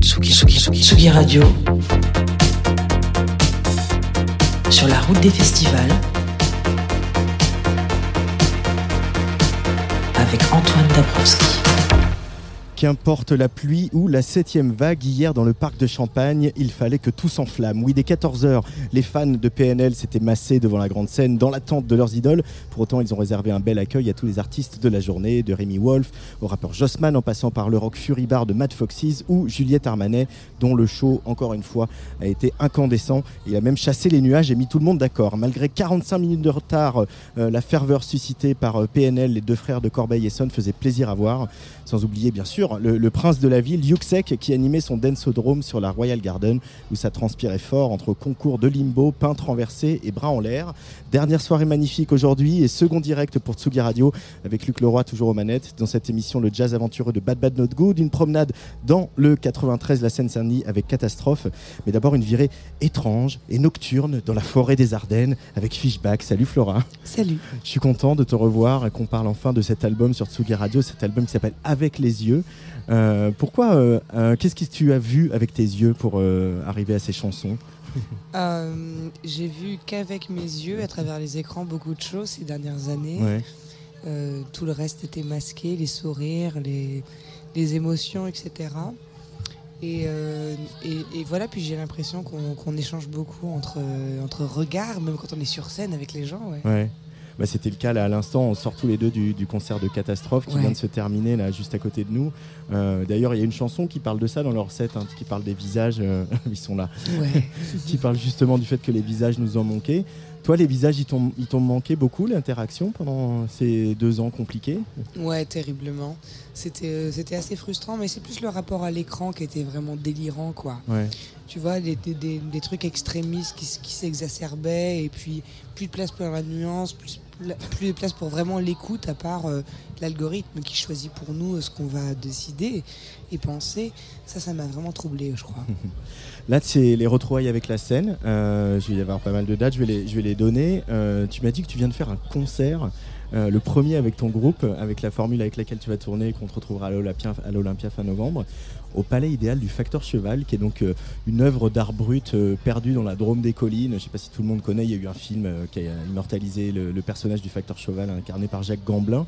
Tsugi, Tsugi, Tsugi, Tsugi Radio. Sur la route des festivals. Avec Antoine Dabrowski. Qu'importe la pluie ou la septième vague, hier dans le parc de Champagne, il fallait que tout s'enflamme. Oui, dès 14h, les fans de PNL s'étaient massés devant la grande scène dans l'attente de leurs idoles. Pour autant, ils ont réservé un bel accueil à tous les artistes de la journée, de Rémi Wolf au rappeur Jossman, en passant par le rock Fury Bar de Mad Foxes ou Juliette Armanet, dont le show, encore une fois, a été incandescent. Il a même chassé les nuages et mis tout le monde d'accord. Malgré 45 minutes de retard, euh, la ferveur suscitée par euh, PNL, les deux frères de Corbeil-Essonne, faisait plaisir à voir. Sans oublier, bien sûr, le, le prince de la ville, Yuxek, qui animait son dansodrome sur la Royal Garden, où ça transpirait fort entre concours de limbo, peintre renversé et bras en l'air. Dernière soirée magnifique aujourd'hui et second direct pour Tsugi Radio, avec Luc Leroy toujours aux manettes. Dans cette émission, le jazz aventureux de Bad Bad Not Good, une promenade dans le 93, la Seine-Saint-Denis, avec Catastrophe. Mais d'abord, une virée étrange et nocturne dans la forêt des Ardennes, avec Fishback. Salut Flora. Salut. Je suis content de te revoir et qu'on parle enfin de cet album sur Tsugi Radio, cet album qui s'appelle Avec les yeux. Euh, pourquoi euh, euh, Qu'est-ce que tu as vu avec tes yeux pour arriver à ces chansons J'ai vu qu'avec mes yeux, à travers les écrans, beaucoup de choses ces dernières années. Ouais. Euh, tout le reste était masqué, les sourires, les, les émotions, etc. Et, euh, et, et voilà, puis j'ai l'impression qu'on qu'on échange beaucoup entre, entre regards, même quand on est sur scène avec les gens. Ouais. Ouais. Bah, C'était le cas là à l'instant. On sort tous les deux du, du concert de Catastrophe qui Ouais. vient de se terminer là juste à côté de nous. Euh, D'ailleurs, il y a une chanson qui parle de ça dans leur set, hein, qui parle des visages. euh, ils sont là. Ouais. qui parle justement du fait que les visages nous ont manqué. Toi, les visages, ils t'ont manqué beaucoup l'interaction pendant ces deux ans compliqués? Ouais, terriblement. C'était euh, c'était assez frustrant, mais c'est plus le rapport à l'écran qui était vraiment délirant, quoi. Ouais. Tu vois, des, des- trucs extrémistes qui, qui s'exacerbaient, et puis plus de place pour la nuance, plus, plus de place pour vraiment l'écoute, à part euh, l'algorithme qui choisit pour nous euh, ce qu'on va décider et penser. Ça, ça m'a vraiment troublé, je crois. Là, c'est les retrouvailles avec la scène. Euh, je vais y avoir pas mal de dates, je vais les, les donner. Euh, tu m'as dit que tu viens de faire un concert, euh, le premier avec ton groupe, avec la formule avec laquelle tu vas tourner qu'on te retrouvera à l'Olympia, fin novembre, au Palais Idéal du Facteur Cheval, qui est donc une œuvre d'art brut perdue dans la Drôme des collines. Je ne sais pas si tout le monde connaît, il y a eu un film qui a immortalisé le personnage du Facteur Cheval incarné par Jacques Gamblin.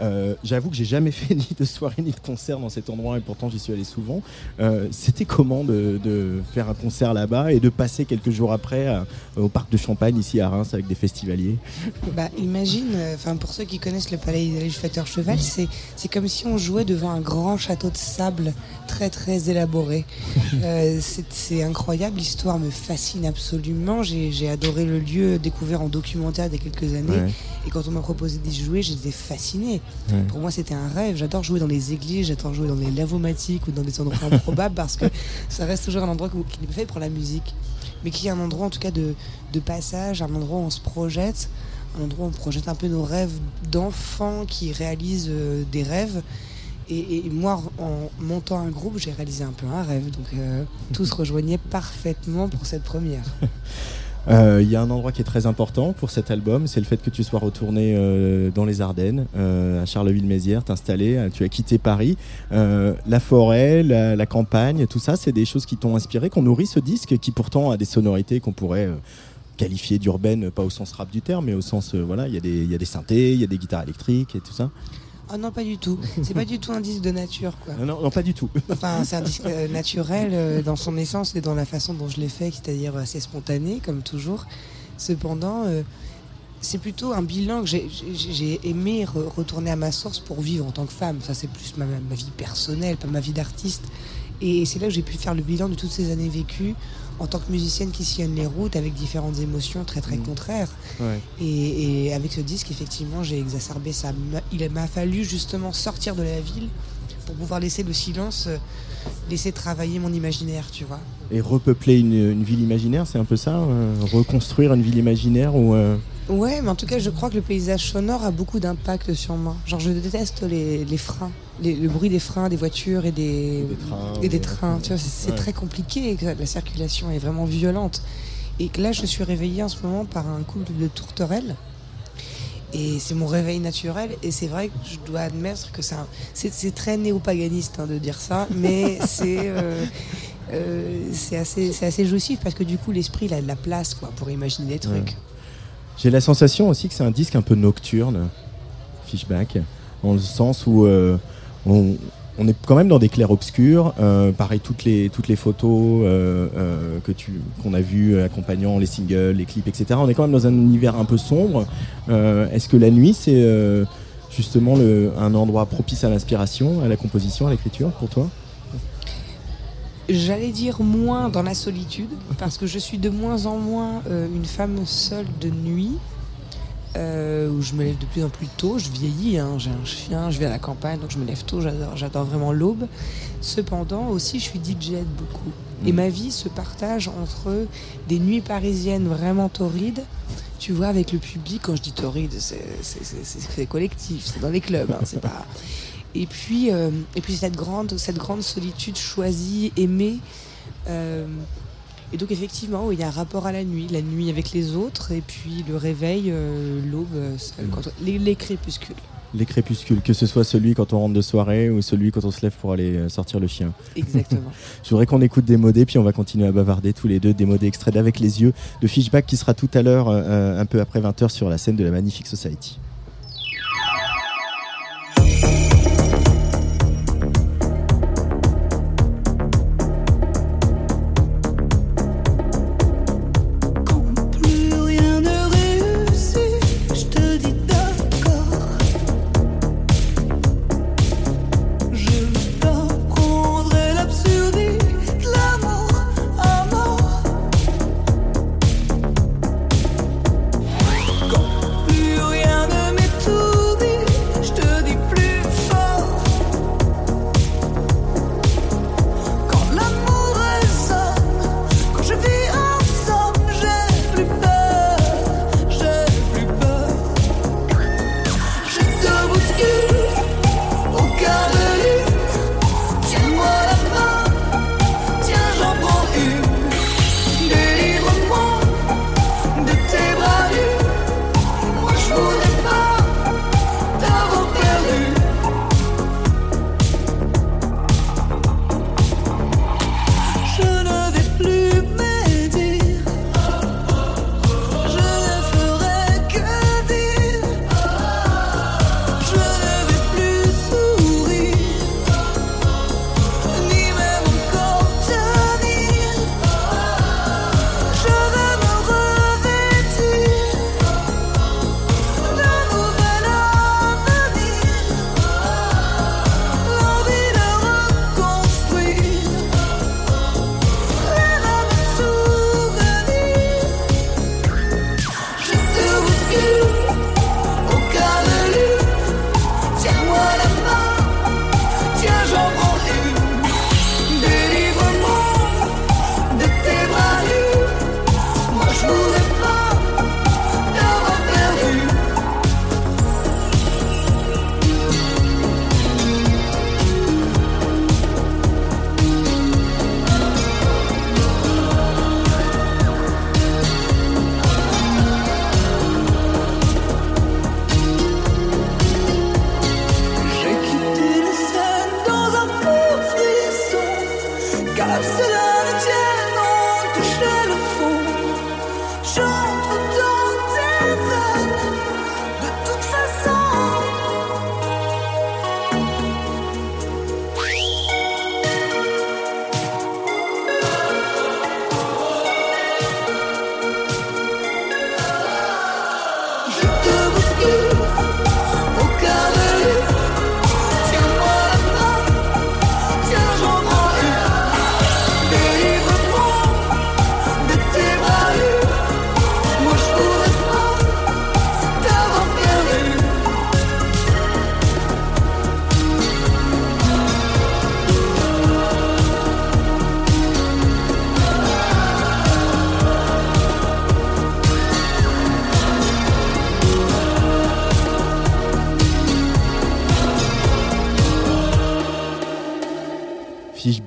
Euh, J'avoue que j'ai jamais fait ni de soirée ni de concert dans cet endroit et pourtant j'y suis allé souvent. Euh, C'était comment de, de faire un concert là-bas et de passer quelques jours après à- au parc de Champagne ici à Reims avec des festivaliers? Bah, imagine, euh, enfin pour ceux qui connaissent le palais du facteur cheval, c'est comme si on jouait devant un grand château de sable très très élaboré. Euh, c'est incroyable, l'histoire me fascine absolument. J'ai j'ai adoré le lieu découvert en documentaire il y a quelques années. Ouais. Et quand on m'a proposé d'y jouer, j'étais fascinée. Ouais. Pour moi, c'était un rêve. J'adore jouer dans les églises, j'adore jouer dans les lavomatiques ou dans des endroits improbables parce que ça reste toujours un endroit qui n'est pas fait pour la musique, mais qui est un endroit en tout cas de, de passage, un endroit où on se projette, un endroit où on projette un peu nos rêves d'enfants qui réalisent euh, des rêves. Et, et moi, en montant un groupe, j'ai réalisé un peu un rêve. Donc euh, tout se rejoignait parfaitement pour cette première. Euh, Il y a un endroit qui est très important pour cet album, c'est le fait que tu sois retourné euh, dans les Ardennes, euh, à Charleville-Mézières, t'installer. euh, Tu as quitté Paris. Euh, la forêt, la, campagne, tout ça, c'est des choses qui t'ont inspiré, qu'on nourrit ce disque, qui pourtant a des sonorités qu'on pourrait qualifier d'urbaine, pas au sens rap du terme, mais au sens, voilà, il y, y a des synthés, il y a des guitares électriques et tout ça. Ah non, pas du tout. C'est pas du tout un disque de nature, quoi. Non, non, non, pas du tout. Enfin, c'est un disque euh, naturel euh, dans son essence et dans la façon dont je l'ai fait, c'est-à-dire assez spontané, comme toujours. Cependant, euh, c'est plutôt un bilan que j'ai- aimé re- retourner à ma source pour vivre en tant que femme. Ça, c'est plus ma, ma vie personnelle, pas ma vie d'artiste. Et c'est là que j'ai pu faire le bilan de toutes ces années vécues en tant que musicienne qui sillonne les routes avec différentes émotions très très Mm. contraires. Ouais. Et, et avec ce disque, effectivement, j'ai exacerbé ça. Il m'a fallu justement sortir de la ville pour pouvoir laisser le silence, euh, laisser travailler mon imaginaire, tu vois. Et repeupler une, une ville imaginaire, c'est un peu ça euh, Reconstruire une ville imaginaire ou euh, Ouais, mais en tout cas, je crois que le paysage sonore a beaucoup d'impact sur moi. Genre, je déteste les, les freins, les- le bruit des freins des voitures et des, Des trains, et des trains. Tu vois, c'est Ouais. très compliqué, la circulation est vraiment violente. Et là, je suis réveillée en ce moment par un couple de tourterelles. Et c'est mon réveil naturel. Et c'est vrai que je dois admettre que ça, c'est très néopaganiste hein, de dire ça, mais c'est euh, euh, c'est assez, c'est assez jouissif parce que du coup, l'esprit, il a de la place quoi, pour imaginer des trucs. J'ai la sensation aussi que c'est un disque un peu nocturne, Fishback, dans le sens où euh, on, on est quand même dans des clairs-obscurs. Euh, pareil, toutes les, toutes les photos euh, euh, que tu qu'on a vues accompagnant les singles, les clips, etc. On est quand même dans un univers un peu sombre. Euh, Est-ce que la nuit, c'est euh, justement le, un endroit propice à l'inspiration, à la composition, à l'écriture pour toi? J'allais dire moins dans la solitude, parce que je suis de moins en moins euh, une femme seule de nuit, euh, où je me lève de plus en plus tôt. Je vieillis, hein, j'ai un chien, je vais à la campagne, donc je me lève tôt, j'adore, vraiment l'aube. Cependant, aussi, je suis DJ beaucoup. Et Mm. ma vie se partage entre des nuits parisiennes vraiment torrides, tu vois, avec le public. Quand je dis torride, c'est collectif, c'est dans les clubs, hein, c'est pas. Et puis, euh, et puis cette grande, cette grande solitude choisie, aimée. euh, et donc effectivement, oui, il y a un rapport à la nuit, la nuit avec les autres, et puis le réveil, euh, l'aube, les, les crépuscules. Les crépuscules, que ce soit celui quand on rentre de soirée ou celui quand on se lève pour aller sortir le chien. Exactement. Je voudrais qu'on écoute Démodé, puis on va continuer à bavarder tous les deux. Démodé extrait d'Avec les yeux de Fishback qui sera tout à l'heure, euh, un peu après 20h, sur la scène de la Magnifique Society.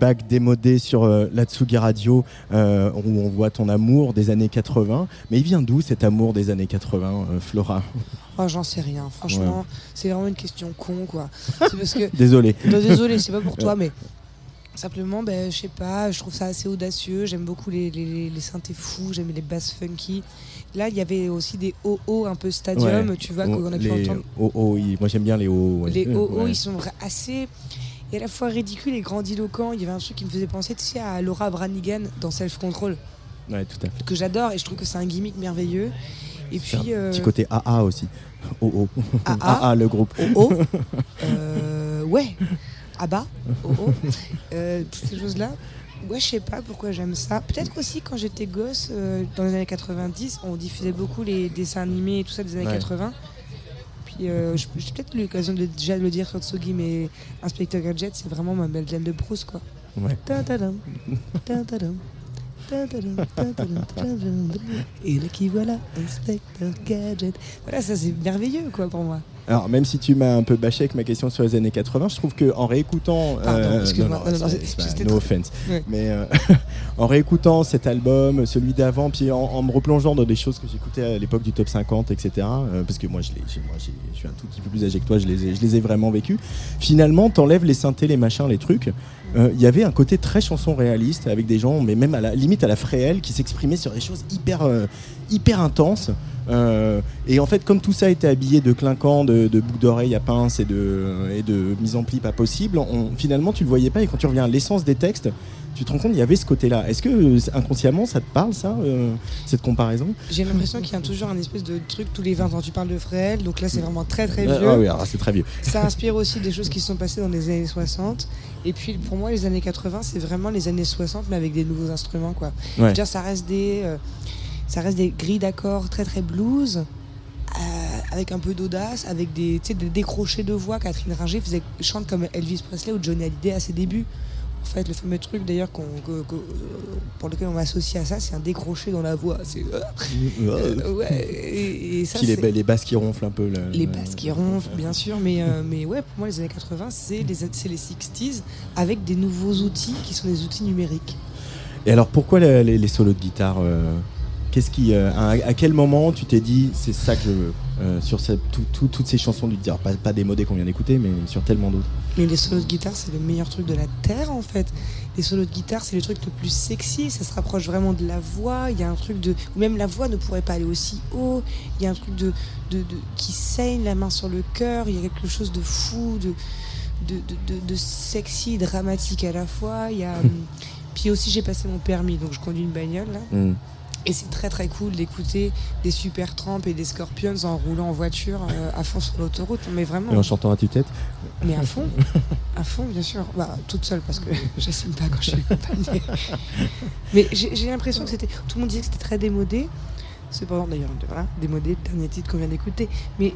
Fishback démodé sur euh, la Tsugi Radio euh, où on voit ton amour des années 80. Mais il vient d'où cet amour des années 80, euh, Flora? Oh, j'en sais rien. Franchement, c'est vraiment une question con, quoi. Parce que Désolé. Non, désolé, c'est pas pour toi, mais simplement, ben, je sais pas, je trouve ça assez audacieux. J'aime beaucoup les, les, les synthés fous, j'aime les basses funky. Là, il y avait aussi des OO un peu stadium, Ouais. tu vois, qu'on a pu entendre. oui. Moi j'aime bien les hauts. Les OO, ils sont assez. Et à la fois ridicules et grandiloquents. Il y avait un truc qui me faisait penser, tu sais, à Laura Branigan dans Self Control, Ouais, tout à fait. que j'adore et je trouve que c'est un gimmick merveilleux. Et puis. un euh, Petit côté AA aussi. Oh, oh. AA. AA, le groupe. OO. Euh, ouais. Abba. OO. Euh, toutes ces choses-là. Ouais, je sais pas pourquoi j'aime ça. Peut-être aussi quand j'étais gosse, dans les années 90, on diffusait beaucoup les dessins animés et tout ça des années Ouais. 80. Euh, j'ai peut-être eu l'occasion de déjà de le dire sur Tsugi, mais Inspector Gadget, c'est vraiment ma Madeleine de Proust, quoi. Ouais. Et là qui voilà, Inspector Gadget. Voilà, ça c'est merveilleux, quoi, pour moi. Alors, même si tu m'as un peu bâché avec ma question sur les années 80, je trouve qu'en réécoutant. euh, Pardon, excuse-moi. non, no offense. Ouais. Mais euh, en réécoutant cet album, celui d'avant, puis en, en me replongeant dans des choses que j'écoutais à l'époque du top 50, etc. euh, parce que moi, je, moi, suis un tout petit peu plus âgé que toi, je les ai, je les ai vraiment vécus. Finalement, t'enlèves les synthés, les machins, les trucs. Euh, Il y avait un côté très chanson réaliste avec des gens, mais même à la limite à la fréelle, qui s'exprimaient sur des choses hyper, euh, hyper intenses. Euh, et en fait, comme tout ça était habillé de clinquants, de, de boucles d'oreilles à pince et de, et de mise en pli pas possible, on- finalement tu le voyais pas. Et quand tu reviens à l'essence des textes, tu te rends compte qu'il y avait ce côté-là. Est-ce que euh, inconsciemment ça te parle ça, euh, cette comparaison? J'ai l'impression qu'il y a toujours un espèce de truc tous les 20 ans. Tu parles de Fréhel, donc là c'est vraiment très très Ah, vieux. ah oui, c'est très vieux. Ça inspire aussi des choses qui se sont passées dans les années 60. Et puis pour moi, les années 80, c'est vraiment les années 60, mais avec des nouveaux instruments. Quoi. Je veux Ouais. dire, ça reste des, euh, ça reste des grilles d'accords très très blues. euh, avec un peu d'audace, avec des, des décrochés de voix. Catherine Ringer faisait, chante comme Elvis Presley ou Johnny Hallyday à ses débuts. En fait, le fameux truc d'ailleurs qu'on- que- que- pour lequel on m'associe à ça, c'est un décroché dans la voix. C'est euh, ouais, et, et ça, les, les basses qui ronflent un peu. le- les le- basses qui ronflent, bien sûr, mais, euh, mais ouais, pour moi, les années 80, c'est les, c'est les 60s avec des nouveaux outils qui sont des outils numériques. Et alors pourquoi les, les solos de guitare euh, Qu'est-ce qui, euh, à, à quel moment tu t'es dit c'est ça que je veux euh, sur cette- tout- tout- toutes ces chansons du dire pas, pas démodées qu'on vient d'écouter, mais sur tellement d'autres. Mais les solos de guitare, c'est le meilleur truc de la Terre, en fait. Les solos de guitare, c'est le truc le plus sexy, ça se rapproche vraiment de la voix. Il y a un truc de. Ou même la voix ne pourrait pas aller aussi haut. Il y a un truc de, de, de- qui saigne la main sur le cœur. Il y a quelque chose de fou, de, de, de, sexy, dramatique à la fois. Il y a. Puis aussi, j'ai passé mon permis, donc je conduis une bagnole, là. Hmm. Et c'est très très cool d'écouter des super tramps et des scorpions en roulant en voiture euh, à fond sur l'autoroute. Mais vraiment, Et en chantant à tue-tête mais à fond, à fond bien sûr. Bah, toute seule parce que j'assume pas quand je suis accompagnée. Mais j'ai j'ai l'impression que c'était. Tout le monde disait que c'était très démodé. Cependant d'ailleurs, voilà, démodé, le dernier titre qu'on vient d'écouter. Mais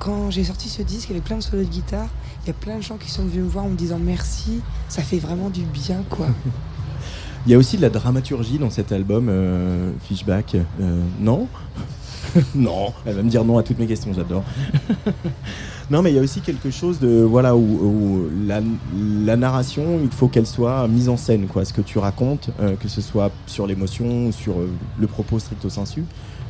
quand j'ai sorti ce disque, il y avait plein de solos de guitare. Il y a plein de gens qui sont venus me voir en me disant merci. Ça fait vraiment du bien quoi. Il y a aussi de la dramaturgie dans cet album, euh, Fishback. Euh, non Non, elle va me dire non à toutes mes questions, j'adore. non, mais il y a aussi quelque chose de voilà où, où la, la narration, il faut qu'elle soit mise en scène, quoi. Ce que tu racontes, euh, que ce soit sur l'émotion ou sur euh, le propos stricto sensu.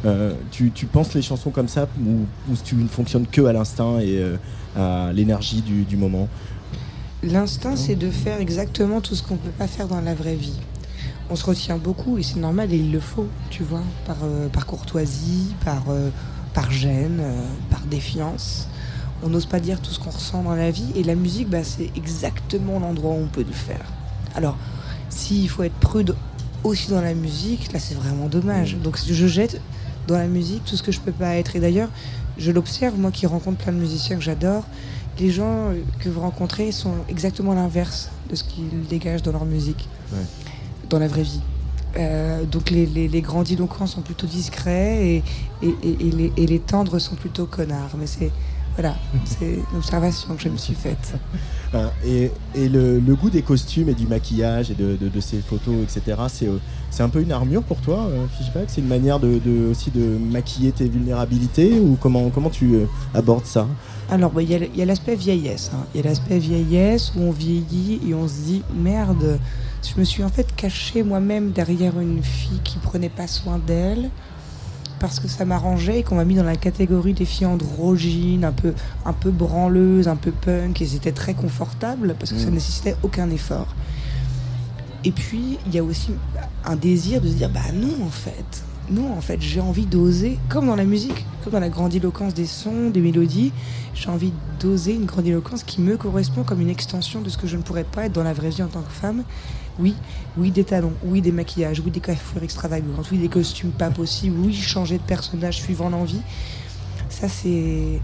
Euh, tu, tu penses les chansons comme ça ou, ou tu ne fonctionnes que à l'instinct et euh, à l'énergie du, du moment? L'instinct, c'est de faire exactement tout ce qu'on ne peut pas faire dans la vraie vie. On se retient beaucoup et c'est normal et il le faut, tu vois, par, euh, par courtoisie, par, euh, par gêne, euh, par défiance. On n'ose pas dire tout ce qu'on ressent dans la vie et la musique, bah, c'est exactement l'endroit où on peut le faire. Alors, s'il faut être prude aussi dans la musique, là c'est vraiment dommage. Donc je jette dans la musique tout ce que je peux pas être. Et d'ailleurs, je l'observe, moi qui rencontre plein de musiciens que j'adore, les gens que vous rencontrez sont exactement l'inverse de ce qu'ils dégagent dans leur musique, Ouais. Dans la vraie vie. Euh, donc les, les, les grandiloquents sont plutôt discrets et, et, et- et les, et les tendres sont plutôt connards. Mais c'est Voilà, c'est une observation que je me suis faite. Hein, Et, le, le goût des costumes et du maquillage et de, de- de ces photos, etc., c'est euh, c'est un peu une armure pour toi, euh, Fishback? C'est une manière de, de- aussi de maquiller tes vulnérabilités ou comment, comment tu abordes ça? Alors, bah, il y a le- il y a l'aspect vieillesse. hein. Il y a l'aspect vieillesse où on vieillit et on se dit merde, je me suis en fait caché moi-même derrière une fille qui prenait pas soin d'elle parce que ça m'arrangeait et qu'on m'a mis dans la catégorie des filles androgynes, un peu, un peu branleuses, un peu punk et c'était très confortable parce que ça Mm. nécessitait aucun effort. Et puis, il y a aussi un désir de se dire bah non, en fait. Non, en fait, j'ai envie d'oser, comme dans la musique, comme dans la grandiloquence des sons, des mélodies, j'ai envie d'oser une grandiloquence qui me correspond comme une extension de ce que je ne pourrais pas être dans la vraie vie en tant que femme. Oui, oui, des talons, oui, des maquillages, oui, des coiffures extravagantes, oui, des costumes pas possibles, oui, changer de personnage suivant l'envie. Ça, c'est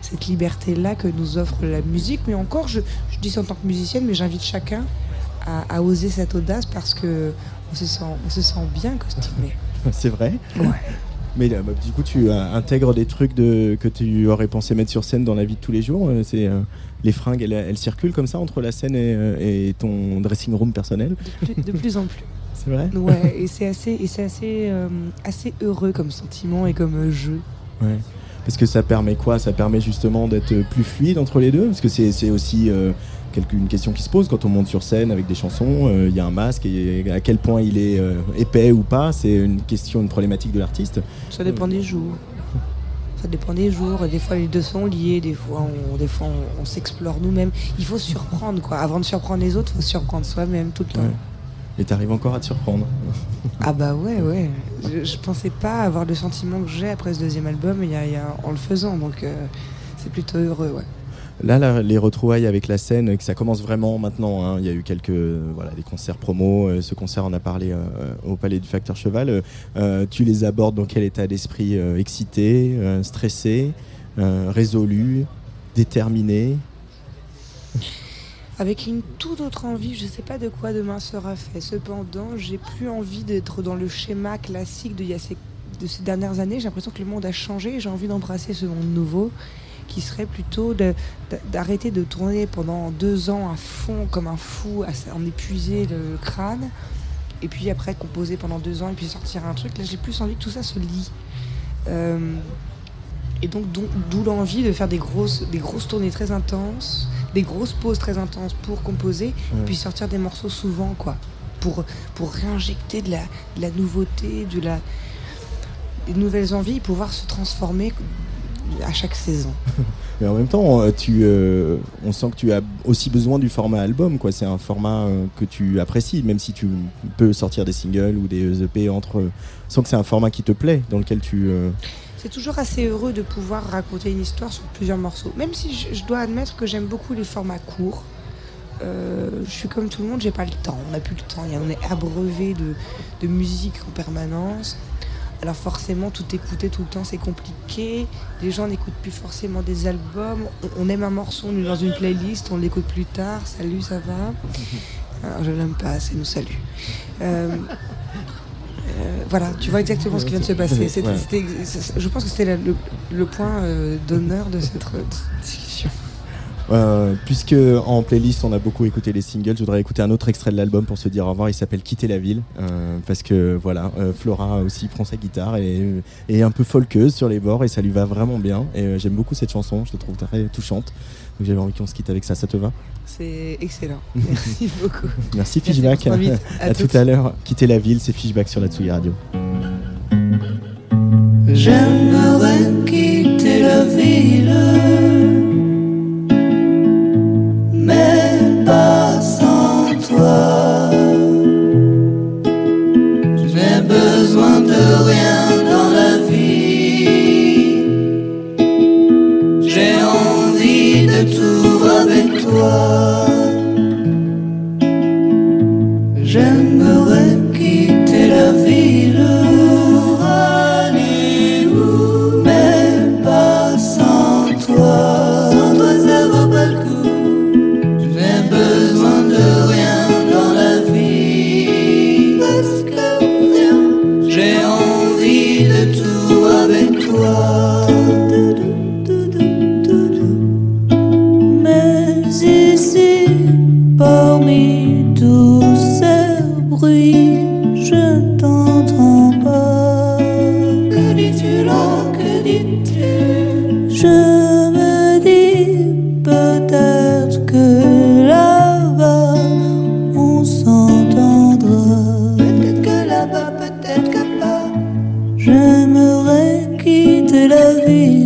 cette liberté-là que nous offre la musique. Mais encore, je, je dis ça en tant que musicienne, mais j'invite chacun à, à oser cette audace parce que on se sent, on se sent bien costumé. C'est vrai? Ouais. Mais euh, bah, du coup, tu euh, intègres des trucs de, que tu aurais pensé mettre sur scène dans la vie de tous les jours. euh, C'est les fringues, elles, elles circulent comme ça entre la scène et, euh, et ton dressing room personnel. De plus, de plus en plus. C'est vrai Ouais, et c'est assez, et c'est assez, euh, assez heureux comme sentiment et comme euh, jeu. Ouais. Parce que ça permet quoi? Ça permet justement d'être plus fluide entre les deux? Parce que c'est aussi euh, une question qui se pose quand on monte sur scène avec des chansons. euh, Il y a un masque et à quel point il est épais ou pas, c'est une question, une problématique de l'artiste. Ça dépend des jours. Ça dépend des jours. Des fois, les deux sont liés. Des fois, on, des fois, on, on s'explore nous-mêmes. Il faut surprendre, quoi. Avant de surprendre les autres, il faut surprendre soi-même tout le temps. Ouais. Et t'arrives encore à te surprendre. Ah bah ouais, ouais. Je, je pensais pas avoir le sentiment que j'ai après ce deuxième album y a, y a- en le faisant. Donc, euh, c'est plutôt heureux, ouais. Là, les retrouvailles avec la scène, que ça commence vraiment maintenant. hein. Il y a eu quelques, euh, voilà, des concerts promo. Euh, Ce concert, on a parlé euh, au Palais du Facteur Cheval. Tu les abordes dans quel état d'esprit Excité, stressé, résolu, déterminé? Avec une toute autre envie, je sais pas de quoi demain sera fait. Cependant, j'ai plus envie d'être dans le schéma classique de, ces, de ces dernières années. J'ai l'impression que le monde a changé et j'ai envie d'embrasser ce monde nouveau qui serait plutôt de- d'arrêter de tourner pendant deux ans à fond comme un fou, à en épuiser le crâne. Et puis après composer pendant deux ans et puis sortir un truc. Là, j'ai plus envie que tout ça se lie. Euh, et donc, d'où l'envie de faire des grosses, des grosses tournées très intenses, des grosses pauses très intenses pour composer, Ouais. puis sortir des morceaux souvent, quoi. Pour, pour réinjecter de la, de la nouveauté, de la, des nouvelles envies et pouvoir se transformer à chaque saison. Mais en même temps, euh, tu, euh, on sent que tu as aussi besoin du format album. quoi. C'est un format euh, que tu apprécies, même si tu peux sortir des singles ou des EP entre. On sent que c'est un format qui te plaît, dans lequel tu. euh, C'est toujours assez heureux de pouvoir raconter une histoire sur plusieurs morceaux. Même si je, je dois admettre que j'aime beaucoup les formats courts. Euh, je suis comme tout le monde, j'ai pas le temps. On n'a plus le temps. On est abreuvé de, de musique en permanence. Alors forcément, tout écouter tout le temps, c'est compliqué. Les gens n'écoutent plus forcément des albums. On, aime un morceau, on est dans une playlist, on l'écoute plus tard. Salut, ça va? Alors, Je l'aime pas assez, nous salue. Euh, euh, voilà, tu vois exactement ce qui vient de se passer. C'est- je pense que c'était le, le point euh, d'honneur de cette discussion. Euh, puisque en playlist on a beaucoup écouté les singles, je voudrais écouter un autre extrait de l'album pour se dire au revoir. Il s'appelle Quitter la ville euh, parce que voilà, euh, Flora aussi prend sa guitare et est un peu folkeuse sur les bords et ça lui va vraiment bien. Et euh, j'aime beaucoup cette chanson, je la trouve très touchante. Donc j'avais envie qu'on se quitte avec ça. Ça te va? C'est excellent. Merci beaucoup. Merci Merci Fishback. à, À tout à l'heure. Quitter la ville, c'est Fishback sur la Tsugi Radio. J'aimerais quitter la ville, mais pas sans toi. J'ai besoin de rien dans la vie. J'ai envie de tout avec toi. J'aimerais quitter la vie.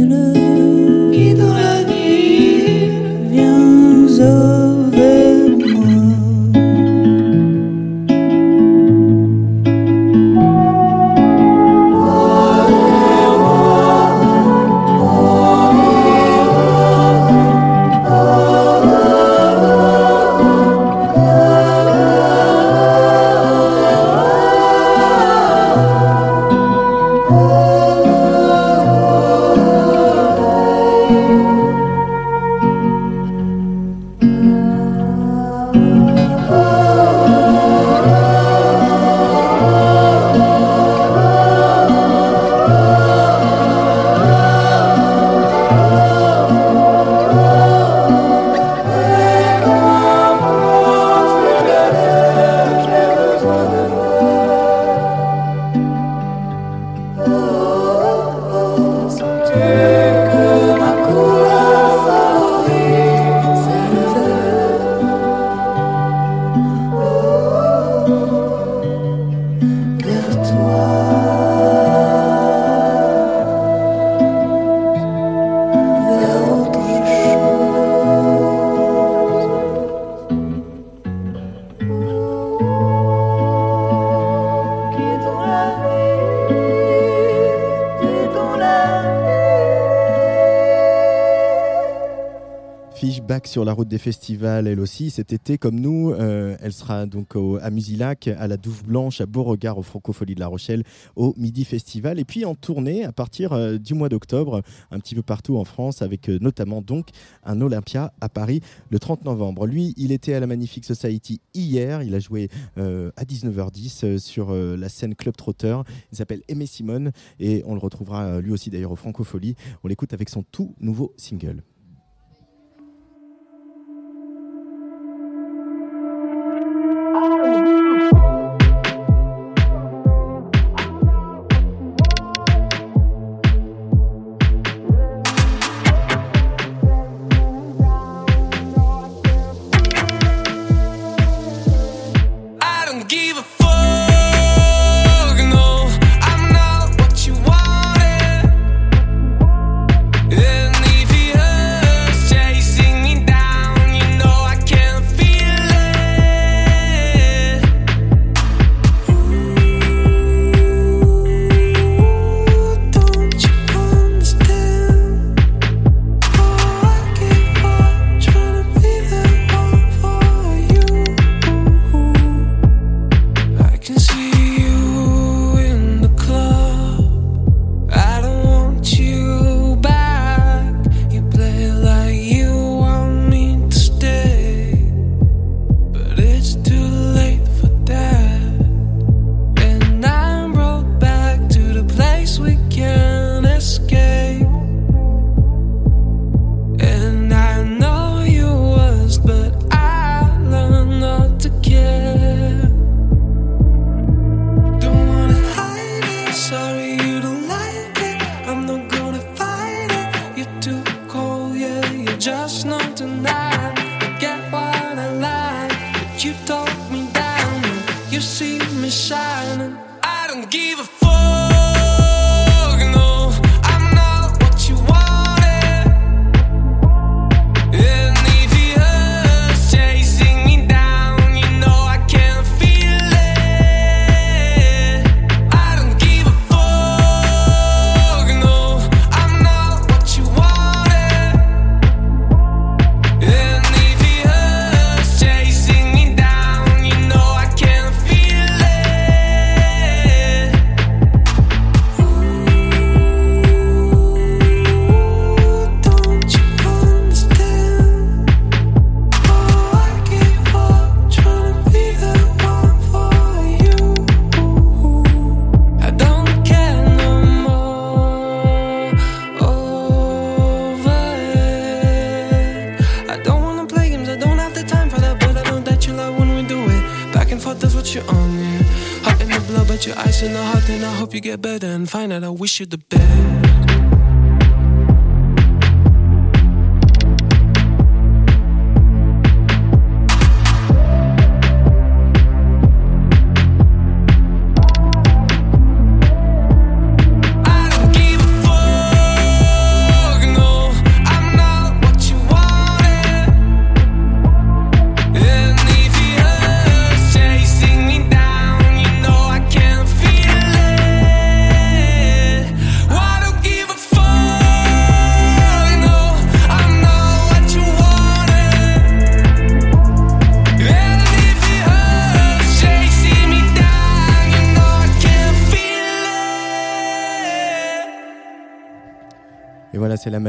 sur la route des festivals, elle aussi, cet été, comme nous. Euh, elle sera donc à Musilac, à la Douve Blanche, à Beauregard, au Francofolie de la Rochelle, au Midi Festival. Et puis en tournée à partir euh, du mois d'octobre, un petit peu partout en France, avec euh, notamment donc un Olympia à Paris le 30 novembre. Lui, il était à la Magnifique Society hier. Il a joué à 19h10 sur la scène Club Trotter. Il s'appelle Aimé Simone et on le retrouvera lui aussi d'ailleurs au Francofolie. On l'écoute avec son tout nouveau single.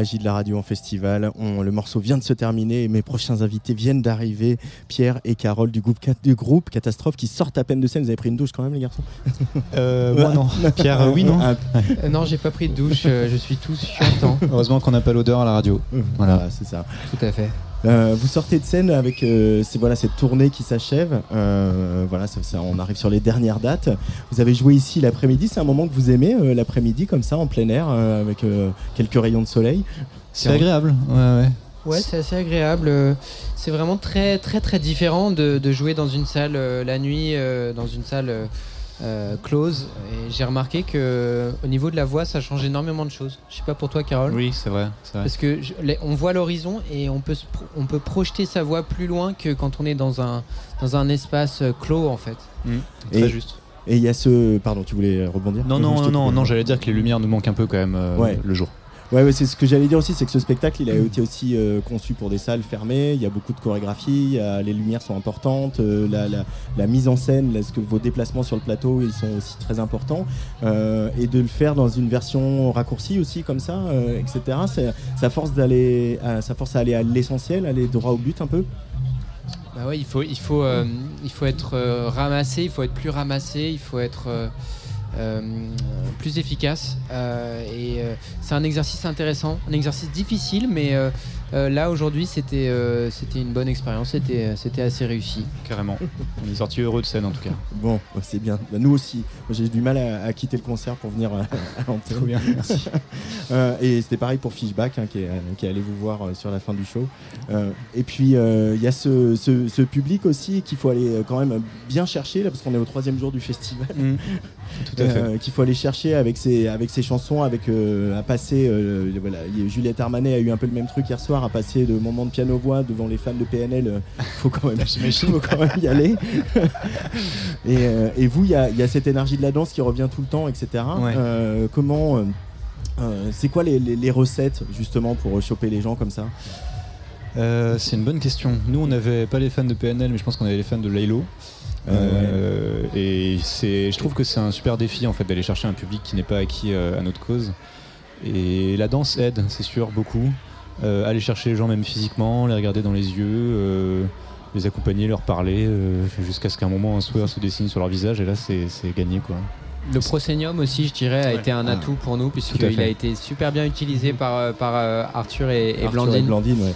Magie de la radio en festival. On- le morceau vient de se terminer et mes prochains invités viennent d'arriver. Pierre et Carole du groupe, du groupe Catastrophe qui sortent à peine de scène. Vous avez pris une douche quand même, les garçons? Euh, moi non. Pierre, euh, oui, non. Ah, Euh, non, j'ai pas pris de douche, je suis tout chantant. Heureusement qu'on n'a pas l'odeur à la radio. voilà, Voilà. c'est ça. Tout à fait. Euh, vous sortez de scène avec euh, voilà, cette tournée qui s'achève. Euh, voilà, ça- ça- on arrive sur les dernières dates. Vous avez joué ici l'après-midi. C'est un moment que vous aimez, euh, l'après-midi, comme ça, en plein air, euh, avec euh, quelques rayons de soleil. C'est agréable. Ouais, ouais. Ouais, c'est assez agréable. C'est vraiment très très très différent de, de jouer dans une salle euh, la nuit, euh, dans une salle euh, close. Et j'ai remarqué que au niveau de la voix, ça change énormément de choses. Je sais pas pour toi, Carole. Oui, c'est vrai. c'est vrai. Parce que je- les- on voit l'horizon et on peut, on peut projeter sa voix plus loin que quand on est dans un, dans un espace clos en fait. Très Et- juste. Et il y a ce. Pardon, tu voulais rebondir? Non, non, non, non, j'allais dire que les lumières nous manquent un peu quand même euh, Ouais. le jour. Ouais, c'est ce que j'allais dire aussi, c'est que ce spectacle, il a été aussi euh, conçu pour des salles fermées. Il y a beaucoup de chorégraphie, les lumières sont importantes, euh, la, mise en scène, que vos déplacements sur le plateau, ils sont aussi très importants. Euh, et de le faire dans une version raccourcie aussi, comme ça, etc. Ça force d'aller, à- ça force à aller à l'essentiel, aller droit au but un peu. Bah ouais, il faut, il faut, il faut être ramassé, il faut être plus ramassé, il faut être plus efficace. Euh, et euh, c'est un exercice intéressant, un exercice difficile, mais euh, là aujourd'hui c'était, euh, c'était une bonne expérience, c'était, c'était assez réussi. Carrément. On est sorti heureux de scène en tout cas. Bon, bah, c'est bien. Bah, nous aussi. J'ai du mal à, à quitter le concert pour venir euh, à l'antenne. Trop bien, merci. Euh, et c'était pareil pour Fishback, hein, qui, est, qui est allé vous voir euh, sur la fin du show. Euh, et puis, euh, il y a ce, ce- ce public aussi qu'il faut aller quand même bien chercher, là, parce qu'on est au troisième jour du festival. Tout à fait. Euh, qu'il faut aller chercher avec ses, avec ses chansons, avec euh, à passer. euh, voilà, Juliette Armanet a eu un peu le même truc hier soir, à passer de moments de piano-voix devant les fans de PNL. euh, faut quand même, faut quand même y aller. et, euh, et vous, il y a, il y a cette énergie de la danse qui revient tout le temps, etc. Ouais. Euh, comment c'est quoi les, les- les recettes justement pour choper les gens comme ça? C'est une bonne question. Nous, on n'avait pas les fans de PNL, mais je pense qu'on avait les fans de Laylo. Euh, Et c'est, je trouve que c'est un super défi en fait d'aller chercher un public qui n'est pas acquis euh, à notre cause. Et la danse aide, c'est sûr, beaucoup. Euh, aller chercher les gens même physiquement, les regarder dans les yeux, euh, les accompagner, leur parler, euh, jusqu'à ce qu'à un moment un sourire se dessine sur leur visage. Et là, c'est, c'est gagné quoi. Le proscenium aussi, je dirais, a Ouais. été un Ah. atout pour nous, puisqu'il a été super bien utilisé par, euh, par euh, Arthur et, et Arthur Blandine. et Blandine, ouais.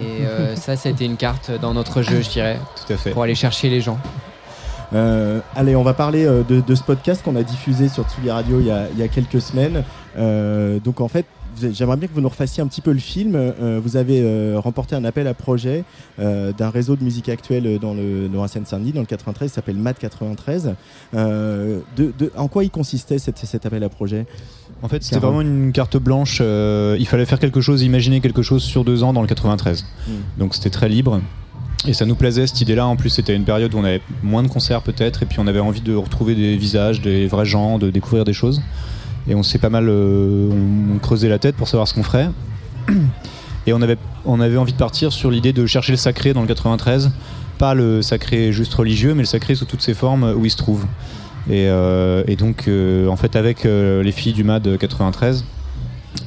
Et euh, ça, ça a été une carte dans notre jeu, je dirais, Tout à fait. pour aller chercher les gens. Euh, allez, on va parler euh, de, de ce podcast qu'on a diffusé sur Tsugi Radio il y a, il y a quelques semaines. Euh, donc en fait, j'aimerais bien que vous nous refassiez un petit peu le film. Euh, vous avez euh, remporté un appel à projet euh, d'un réseau de musique actuelle dans, le, dans la Seine-Saint-Denis, dans le 93, qui s'appelle MAD 93. Euh, de, de- en quoi il consistait cet, cet appel à projet? En fait, c'était vraiment une carte blanche. il fallait faire quelque chose, imaginer quelque chose sur deux ans dans le 93. Hmm. Donc c'était très libre. Et ça nous plaisait cette idée-là. En plus, c'était une période où on avait moins de concerts peut-être, et puis on avait envie de retrouver des visages, des vrais gens, de découvrir des choses. Et on s'est pas mal, euh, on, creusait la tête pour savoir ce qu'on ferait. Et on avait, on avait envie de partir sur l'idée de chercher le sacré dans le 93, pas le sacré juste religieux, mais le sacré sous toutes ses formes où il se trouve. Et, euh, donc, euh, en fait, avec les filles du MAD 93,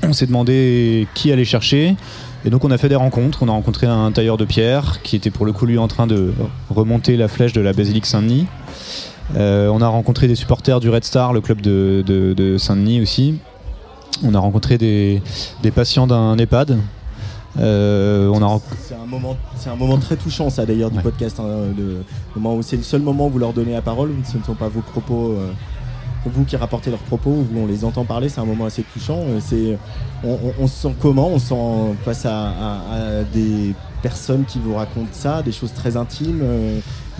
on s'est demandé qui allait chercher. Et donc, on a fait des rencontres. On a rencontré un tailleur de pierre qui était pour le coup, lui, en train de remonter la flèche de la basilique Saint-Denis. Euh, on a rencontré des supporters du Red Star, le club de, de- de Saint-Denis aussi. On a rencontré des, des patients d'un EHPAD. Euh, on a ren- C'est un moment, c'est un moment très touchant, ça d'ailleurs du Ouais. podcast. hein, le moment où c'est le seul moment où vous leur donnez la parole. Ce ne sont pas vos propos, euh, vous qui rapportez leurs propos, où on les entend parler. C'est un moment assez touchant. C'est, on, on- on se sent comment On se sent face à, à- à des personnes qui vous racontent ça, des choses très intimes.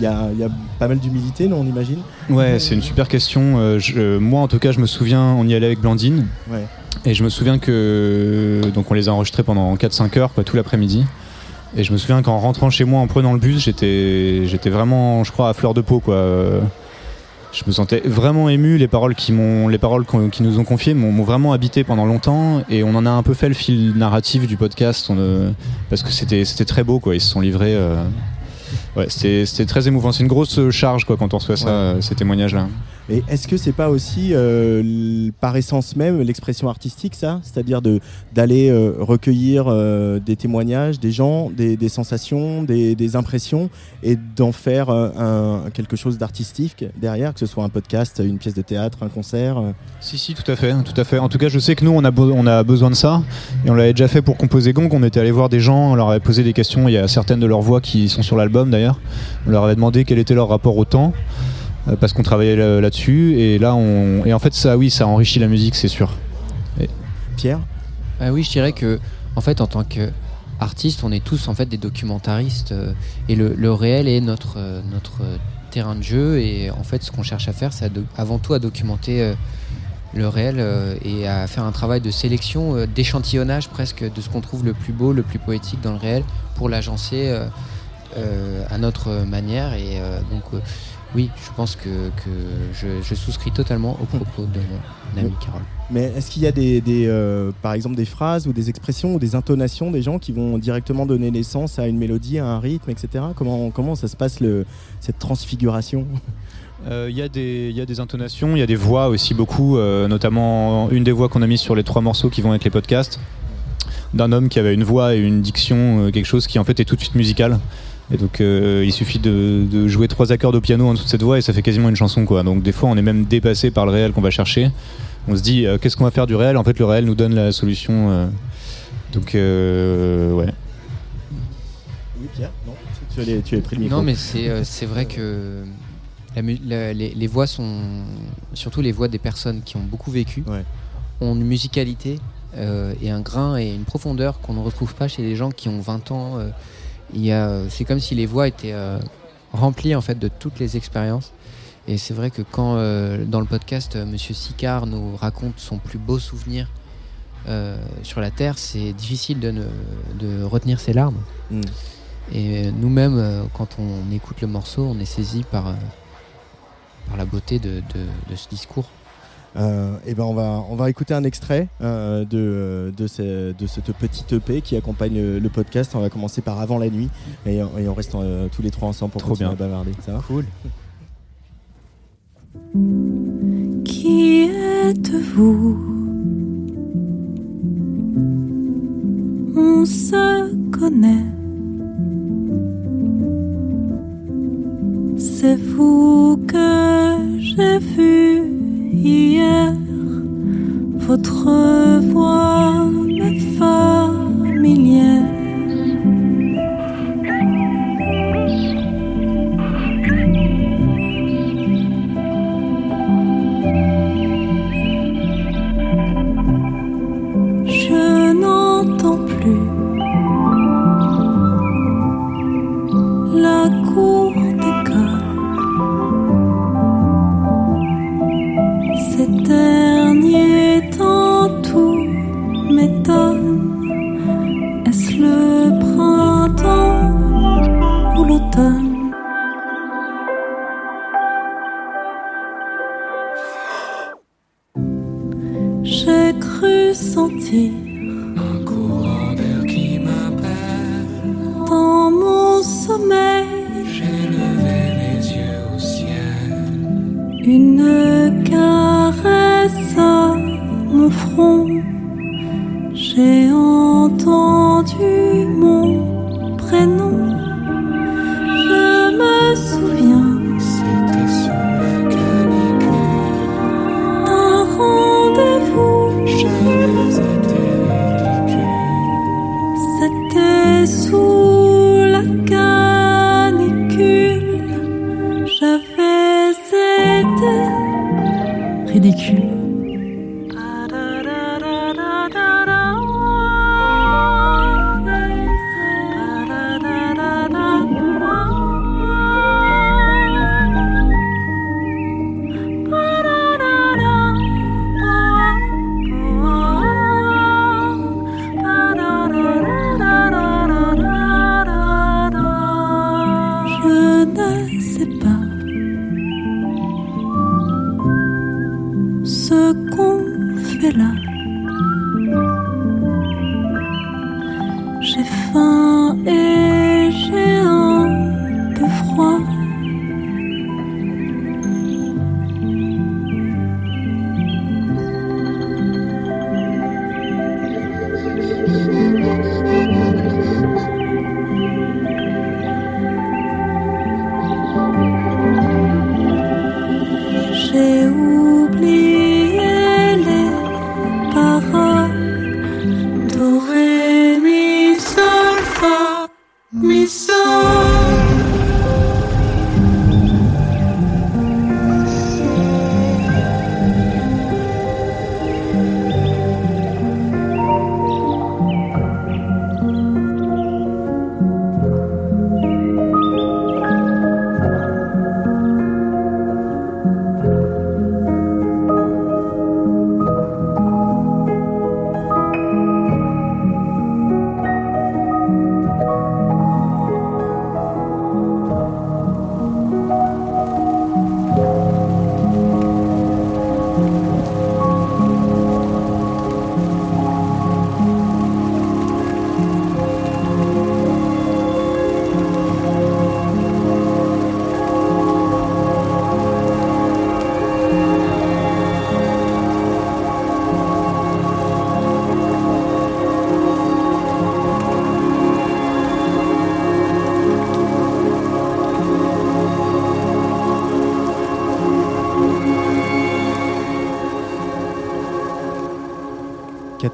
Euh, Il y, a, il y a pas mal d'humilité, non On imagine. Ouais, c'est une super question. Euh, je- moi, en tout cas, je me souviens, on y allait avec Blandine. Ouais. Et je me souviens que. Donc, on les a enregistrés pendant 4-5 heures, quoi, tout l'après-midi. Et je me souviens qu'en rentrant chez moi, en prenant le bus, j'étais, j'étais vraiment, je crois, à fleur de peau, quoi. Euh, Je me sentais vraiment ému. Les paroles qui m'ont, les paroles qui nous ont confiées m'ont m'ont vraiment habité pendant longtemps. Et on en a un peu fait le fil narratif du podcast, on, euh, parce que c'était, c'était très beau, quoi. Ils se sont livrés. euh, Ouais, c'était, très émouvant. C'est une grosse charge, quoi, quand on reçoit ça, Ouais. euh, ces témoignages-là. Et est-ce que c'est pas aussi, euh, par essence même, l'expression artistique, ça? C'est-à-dire d'aller euh, recueillir euh, des témoignages, des gens, des, des sensations, des, des impressions, et d'en faire euh, un, quelque chose d'artistique derrière, que ce soit un podcast, une pièce de théâtre, un concert. euh? Si, si, tout à fait, tout à fait. En tout cas, je sais que nous, on a, on a besoin de ça. Et on l'avait déjà fait pour composer Gong. On était allé voir des gens, on leur avait posé des questions. Il y a certaines de leurs voix qui sont sur l'album d'ailleurs. On leur avait demandé quel était leur rapport au temps. euh, Parce qu'on travaillait là- là-dessus. Et là, on. Et en fait, ça, oui, ça enrichit la musique, c'est sûr. Pierre? Ah oui, je dirais que, en fait, en tant qu'artiste, on est tous en fait des documentaristes euh, et le, le réel est notre euh, notre terrain de jeu et en fait, ce qu'on cherche à faire, c'est avant tout à documenter euh, le réel euh, et à faire un travail de sélection, euh, d'échantillonnage presque de ce qu'on trouve le plus beau, le plus poétique dans le réel pour l'agencer à notre manière et euh, donc. euh, oui, je pense que, que je, je souscris totalement aux propos de mon ami Carole. Mais est-ce qu'il y a des, des, euh, par exemple des phrases ou des expressions ou des intonations des gens qui vont directement donner naissance à une mélodie, à un rythme, etc. Comment, comment ça se passe le, cette transfiguration? Euh, Il y, a des- il y a des intonations, il y a des voix aussi beaucoup, euh, notamment une des voix qu'on a mises sur les trois morceaux qui vont avec les podcasts, d'un homme qui avait une voix et une diction, euh, quelque chose qui en fait est tout de suite musical. Et donc euh, il suffit de, de jouer trois accords au piano en dessous de cette voix et ça fait quasiment une chanson quoi. Donc des fois on est même dépassé par le réel qu'on va chercher. On se dit euh, qu'est-ce qu'on va faire du réel? En fait le réel nous donne la solution. euh. donc euh, ouais. Oui, Pierre Non tu, avais, tu avais pris le micro. Non, mais c'est euh, c'est vrai que la mu- la- les, les voix sont. Surtout les voix des personnes qui ont beaucoup vécu, Ouais. ont une musicalité euh, et un grain et une profondeur qu'on ne retrouve pas chez les gens qui ont 20 ans. C'est comme si les voix étaient euh, remplies en fait de toutes les expériences. Et c'est vrai que quand euh, dans le podcast, euh, Monsieur Sicard nous raconte son plus beau souvenir sur la Terre, c'est difficile de, ne- de retenir ses larmes. Mm. Et nous-mêmes, quand on écoute le morceau, on est saisi par, par la beauté de, de- de ce discours. Euh, eh ben on va, on va écouter un extrait euh, de, de, ce- de cette petite EP qui accompagne le, le podcast. On va commencer par Avant la nuit et, et on reste euh, tous les trois ensemble pour Trop continuer bien. à bavarder. Ça va? Cool. Qui êtes-vous? On se connaît. C'est vous que j'ai vu hier. Votre voix m'est familière. Je n'entends plus sentir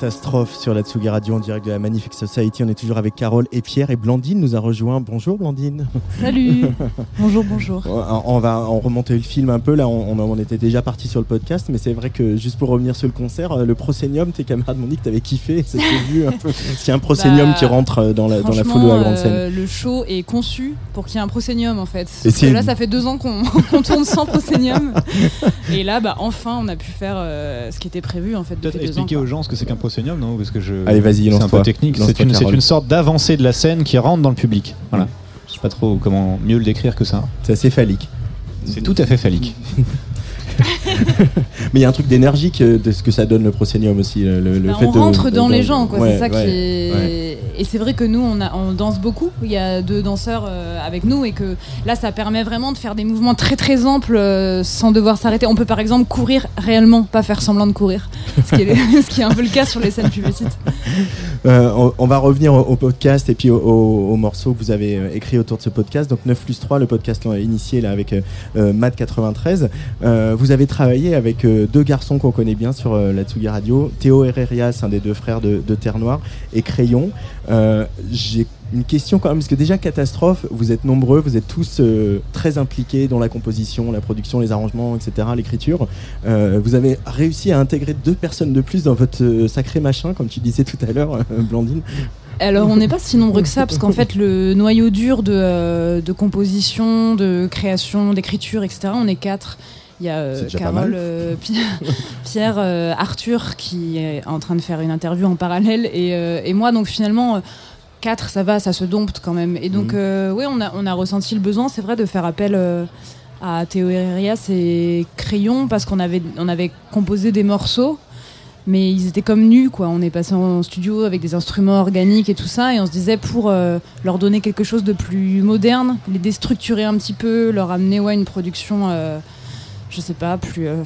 Catastrophe sur la Tsugi Radio en direct de la Magnifique Society. On est toujours avec Carole et Pierre et Blandine nous a rejoint. Bonjour Blandine. Salut Bonjour, bonjour. On va en remonter le film un peu. Là, on, on était déjà parti sur le podcast, mais c'est vrai que juste pour revenir sur le concert, euh, le Proscenium, tes camarades m'ont dit que t'avais kiffé. S'est vu un peu. S'il y a un Proscenium Bah, qui rentre euh, dans la, dans la foule de la grande scène. euh, le show est conçu pour qu'il y ait un proscenium en fait. Et Parce que là, ça fait deux ans qu'on tourne sans proscenium. Et là, bah, enfin, on a pu faire euh, ce qui était prévu en fait Peut-être ans. expliquer aux gens ce que c'est qu'un proscenium, non Parce que je. Allez, vas-y, C'est un peu technique. C'est une, sorte d'avancée de la scène qui rentre dans le public. Voilà. Je sais pas trop comment mieux le décrire que ça. C'est assez phallique. C'est tout à fait phallique. Mais il y a un truc d'énergique de ce que ça donne le Proscenium aussi. Le, le Bah, fait on de- rentre de- dans de- les gens, quoi. Ouais, c'est ça qui est. ouais. Et c'est vrai que nous, on, a, on danse beaucoup. Il y a deux danseurs euh, avec nous et que là, ça permet vraiment de faire des mouvements très très amples euh, sans devoir s'arrêter. On peut par exemple courir réellement, pas faire semblant de courir, ce qui est, ce qui est un peu le cas sur les scènes plus petites. Euh, on, on va revenir au, au podcast et puis au, au- au morceau que vous avez euh, écrit autour de ce podcast. Donc 9 plus 3, le podcast initié là avec Matt 93. Euh, vous avez travaillé avec euh, deux garçons qu'on connaît bien sur euh, la Tsugi Radio. Théo Herrerias, un des deux frères de, Terre Noire, et Crayon. Euh, J'ai une question quand même, parce que déjà Catastrophe, vous êtes nombreux, vous êtes tous très impliqués dans la composition, la production, les arrangements, etc., l'écriture. Vous avez réussi à intégrer deux personnes de plus dans votre sacré machin, comme tu disais tout à l'heure, Blandine. Alors on n'est pas si nombreux que ça parce qu'en fait le noyau dur de composition, de création, d'écriture, etc. On est quatre. Il y a euh, Carole, euh, Pierre, Pierre, euh, Arthur qui est en train de faire une interview en parallèle et, et moi donc finalement quatre ça va, ça se dompte quand même. Et donc Mhm. oui on a, on a ressenti le besoin c'est vrai de faire appel à Théo Herrerias et Crayon parce qu'on avait, on avait composé des morceaux mais ils étaient comme nus quoi. On est passé en studio avec des instruments organiques et tout ça et on se disait pour leur donner quelque chose de plus moderne, les déstructurer un petit peu, leur amener ouais une production je sais pas plus euh,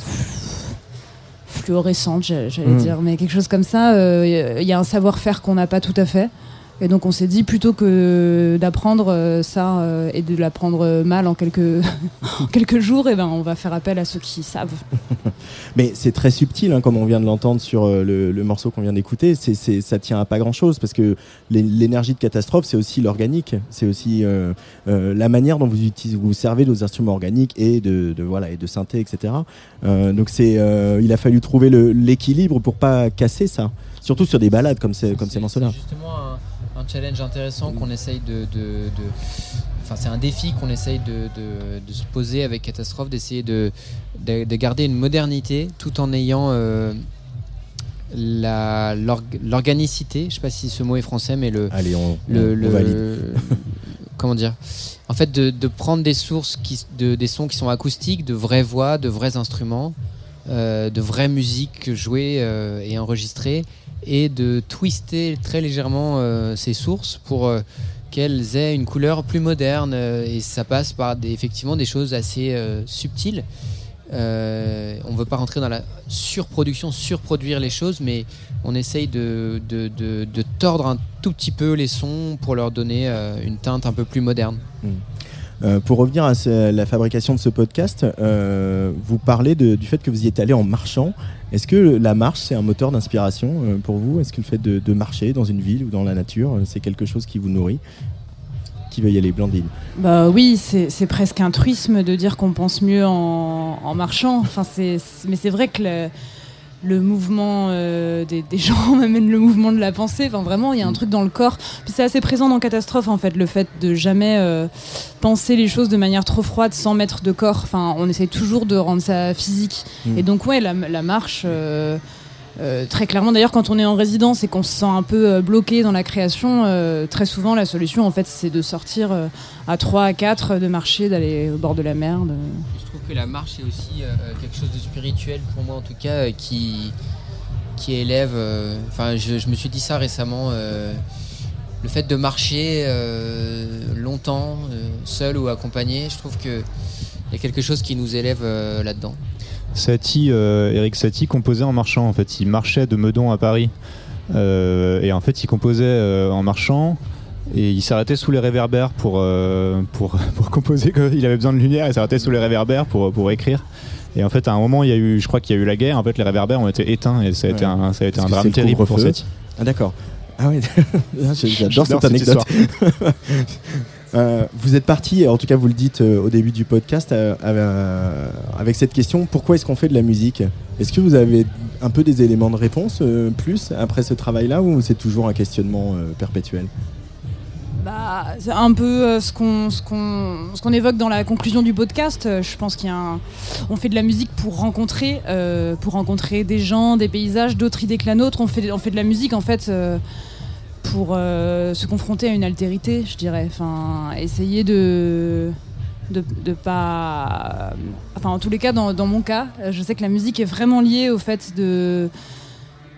fluorescente j'a- j'allais Mhm. dire mais quelque chose comme ça. euh, Il y a un savoir-faire qu'on n'a pas tout à fait. Et donc on s'est dit plutôt que d'apprendre euh, ça euh, et de l'apprendre mal en quelques, en quelques jours, et ben on va faire appel à ceux qui savent. Mais c'est très subtil, hein, comme on vient de l'entendre sur euh, le, le morceau qu'on vient d'écouter. C'est, c'est- ça tient à pas grand-chose parce que l'é- l'énergie de catastrophe, c'est aussi l'organique. C'est aussi euh, euh, la manière dont vous utilisez, vous servez nos instruments organiques et de, de- voilà et de synthé, etc. Euh, donc c'est, euh, il a fallu trouver le- l'équilibre pour pas casser ça. Surtout sur des balades comme, ces- comme ces morceaux-là. justement un, un challenge intéressant qu'on essaye de. de- de- Enfin, c'est un défi qu'on essaye de, se poser avec Catastrophe, d'essayer de, de, de garder une modernité tout en ayant euh, la- l'organicité. Je sais pas si ce mot est français, mais le. Allez, on, le, on- on le- valide. comment dire? En fait, de, prendre des sources, qui, de, des sons qui sont acoustiques, de vraies voix, de vrais instruments, euh, de vraie musique jouée euh, et enregistrée, et de twister très légèrement euh, ces sources pour euh, qu'elles aient une couleur plus moderne. euh, et ça passe par effectivement des choses assez euh, subtiles. On ne veut pas rentrer dans la surproduction, surproduire les choses, mais on essaye de, tordre un tout petit peu les sons pour leur donner une teinte un peu plus moderne. Euh, pour revenir à la fabrication de ce podcast, euh, vous parlez du fait que vous y êtes allé en marchant. Est-ce que la marche, c'est un moteur d'inspiration euh, pour vous? Est-ce que le fait de, marcher dans une ville ou dans la nature, c'est quelque chose qui vous nourrit Qui veut y aller, Blandine Bah oui, c'est presque un truisme de dire qu'on pense mieux en, marchant. Enfin, mais c'est vrai que le mouvement euh, des, des gens m'amène le mouvement de la pensée. Enfin, vraiment, il y a un truc dans le corps. Puis c'est assez présent dans Catastrophe, en fait, le fait de jamais euh, penser les choses de manière trop froide sans mettre de corps. Enfin, on essaie toujours de rendre ça physique. Mm. Et donc, ouais, la, la marche. euh, euh, très clairement, d'ailleurs, quand on est en résidence et qu'on se sent un peu euh, bloqué dans la création, euh, très souvent la solution, en fait, c'est de sortir à 3, à 4, de marcher, d'aller au bord de la mer. Je trouve que la marche est aussi quelque chose de spirituel pour moi en tout cas qui qui élève. Enfin, je, je me suis dit ça récemment. le fait de marcher longtemps, seul ou accompagné, je trouve que il y a quelque chose qui nous élève là-dedans. Satie, euh, Eric Satie composait en marchant en fait. Il marchait de Meudon à Paris. Euh, et en fait, il composait euh, en marchant. Et il s'arrêtait sous les réverbères pour, euh, pour, pour composer. Il avait besoin de lumière, il s'arrêtait sous les réverbères pour, pour écrire. Et en fait, à un moment, il y a eu, je crois qu'il y a eu la guerre. En fait, les réverbères ont été éteints et ça a été un, ça a été Parce un que drame terrible pour. Satie. Ah d'accord. Ah ouais, j'adore cette cette anecdote. Euh, vous êtes parti, en tout cas vous le dites euh, au début du podcast, euh, avec cette question pourquoi est-ce qu'on fait de la musique? Est-ce que vous avez un peu des éléments de réponse plus après ce travail-là ou c'est toujours un questionnement perpétuel? Bah, c'est un peu ce qu'on ce qu'on évoque dans la conclusion du podcast. Je pense qu'il y a on fait de la musique pour rencontrer pour rencontrer des gens, des paysages, d'autres idées que la nôtre. On fait on fait de la musique en fait pour euh, se confronter à une altérité, je dirais. Enfin, essayer de de, pas enfin en tous les cas dans, mon cas je sais que la musique est vraiment liée au fait de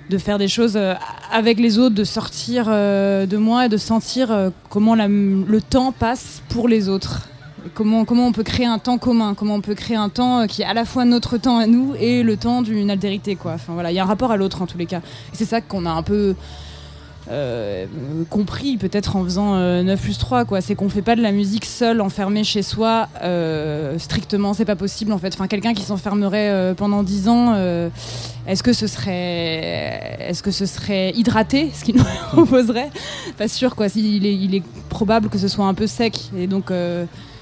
de faire des choses euh, avec les autres, de sortir euh, de moi et de sentir comment le temps passe pour les autres. Comment, comment on peut créer un temps commun, comment on peut créer un temps qui est à la fois notre temps à nous et le temps d'une altérité. Quoi. Enfin, voilà, il y a un rapport à l'autre en tous les cas. C'est ça qu'on a un peu euh, compris peut-être en faisant euh, 9 plus 3 quoi. C'est qu'on fait pas de la musique seul enfermé chez soi. Euh, strictement c'est pas possible en fait. Enfin quelqu'un qui s'enfermerait euh, pendant 10 ans est-ce que ce serait est-ce que ce serait hydraté ce qu'il nous proposerait? Pas sûr quoi. Il est, il est probable que ce soit un peu sec. Et donc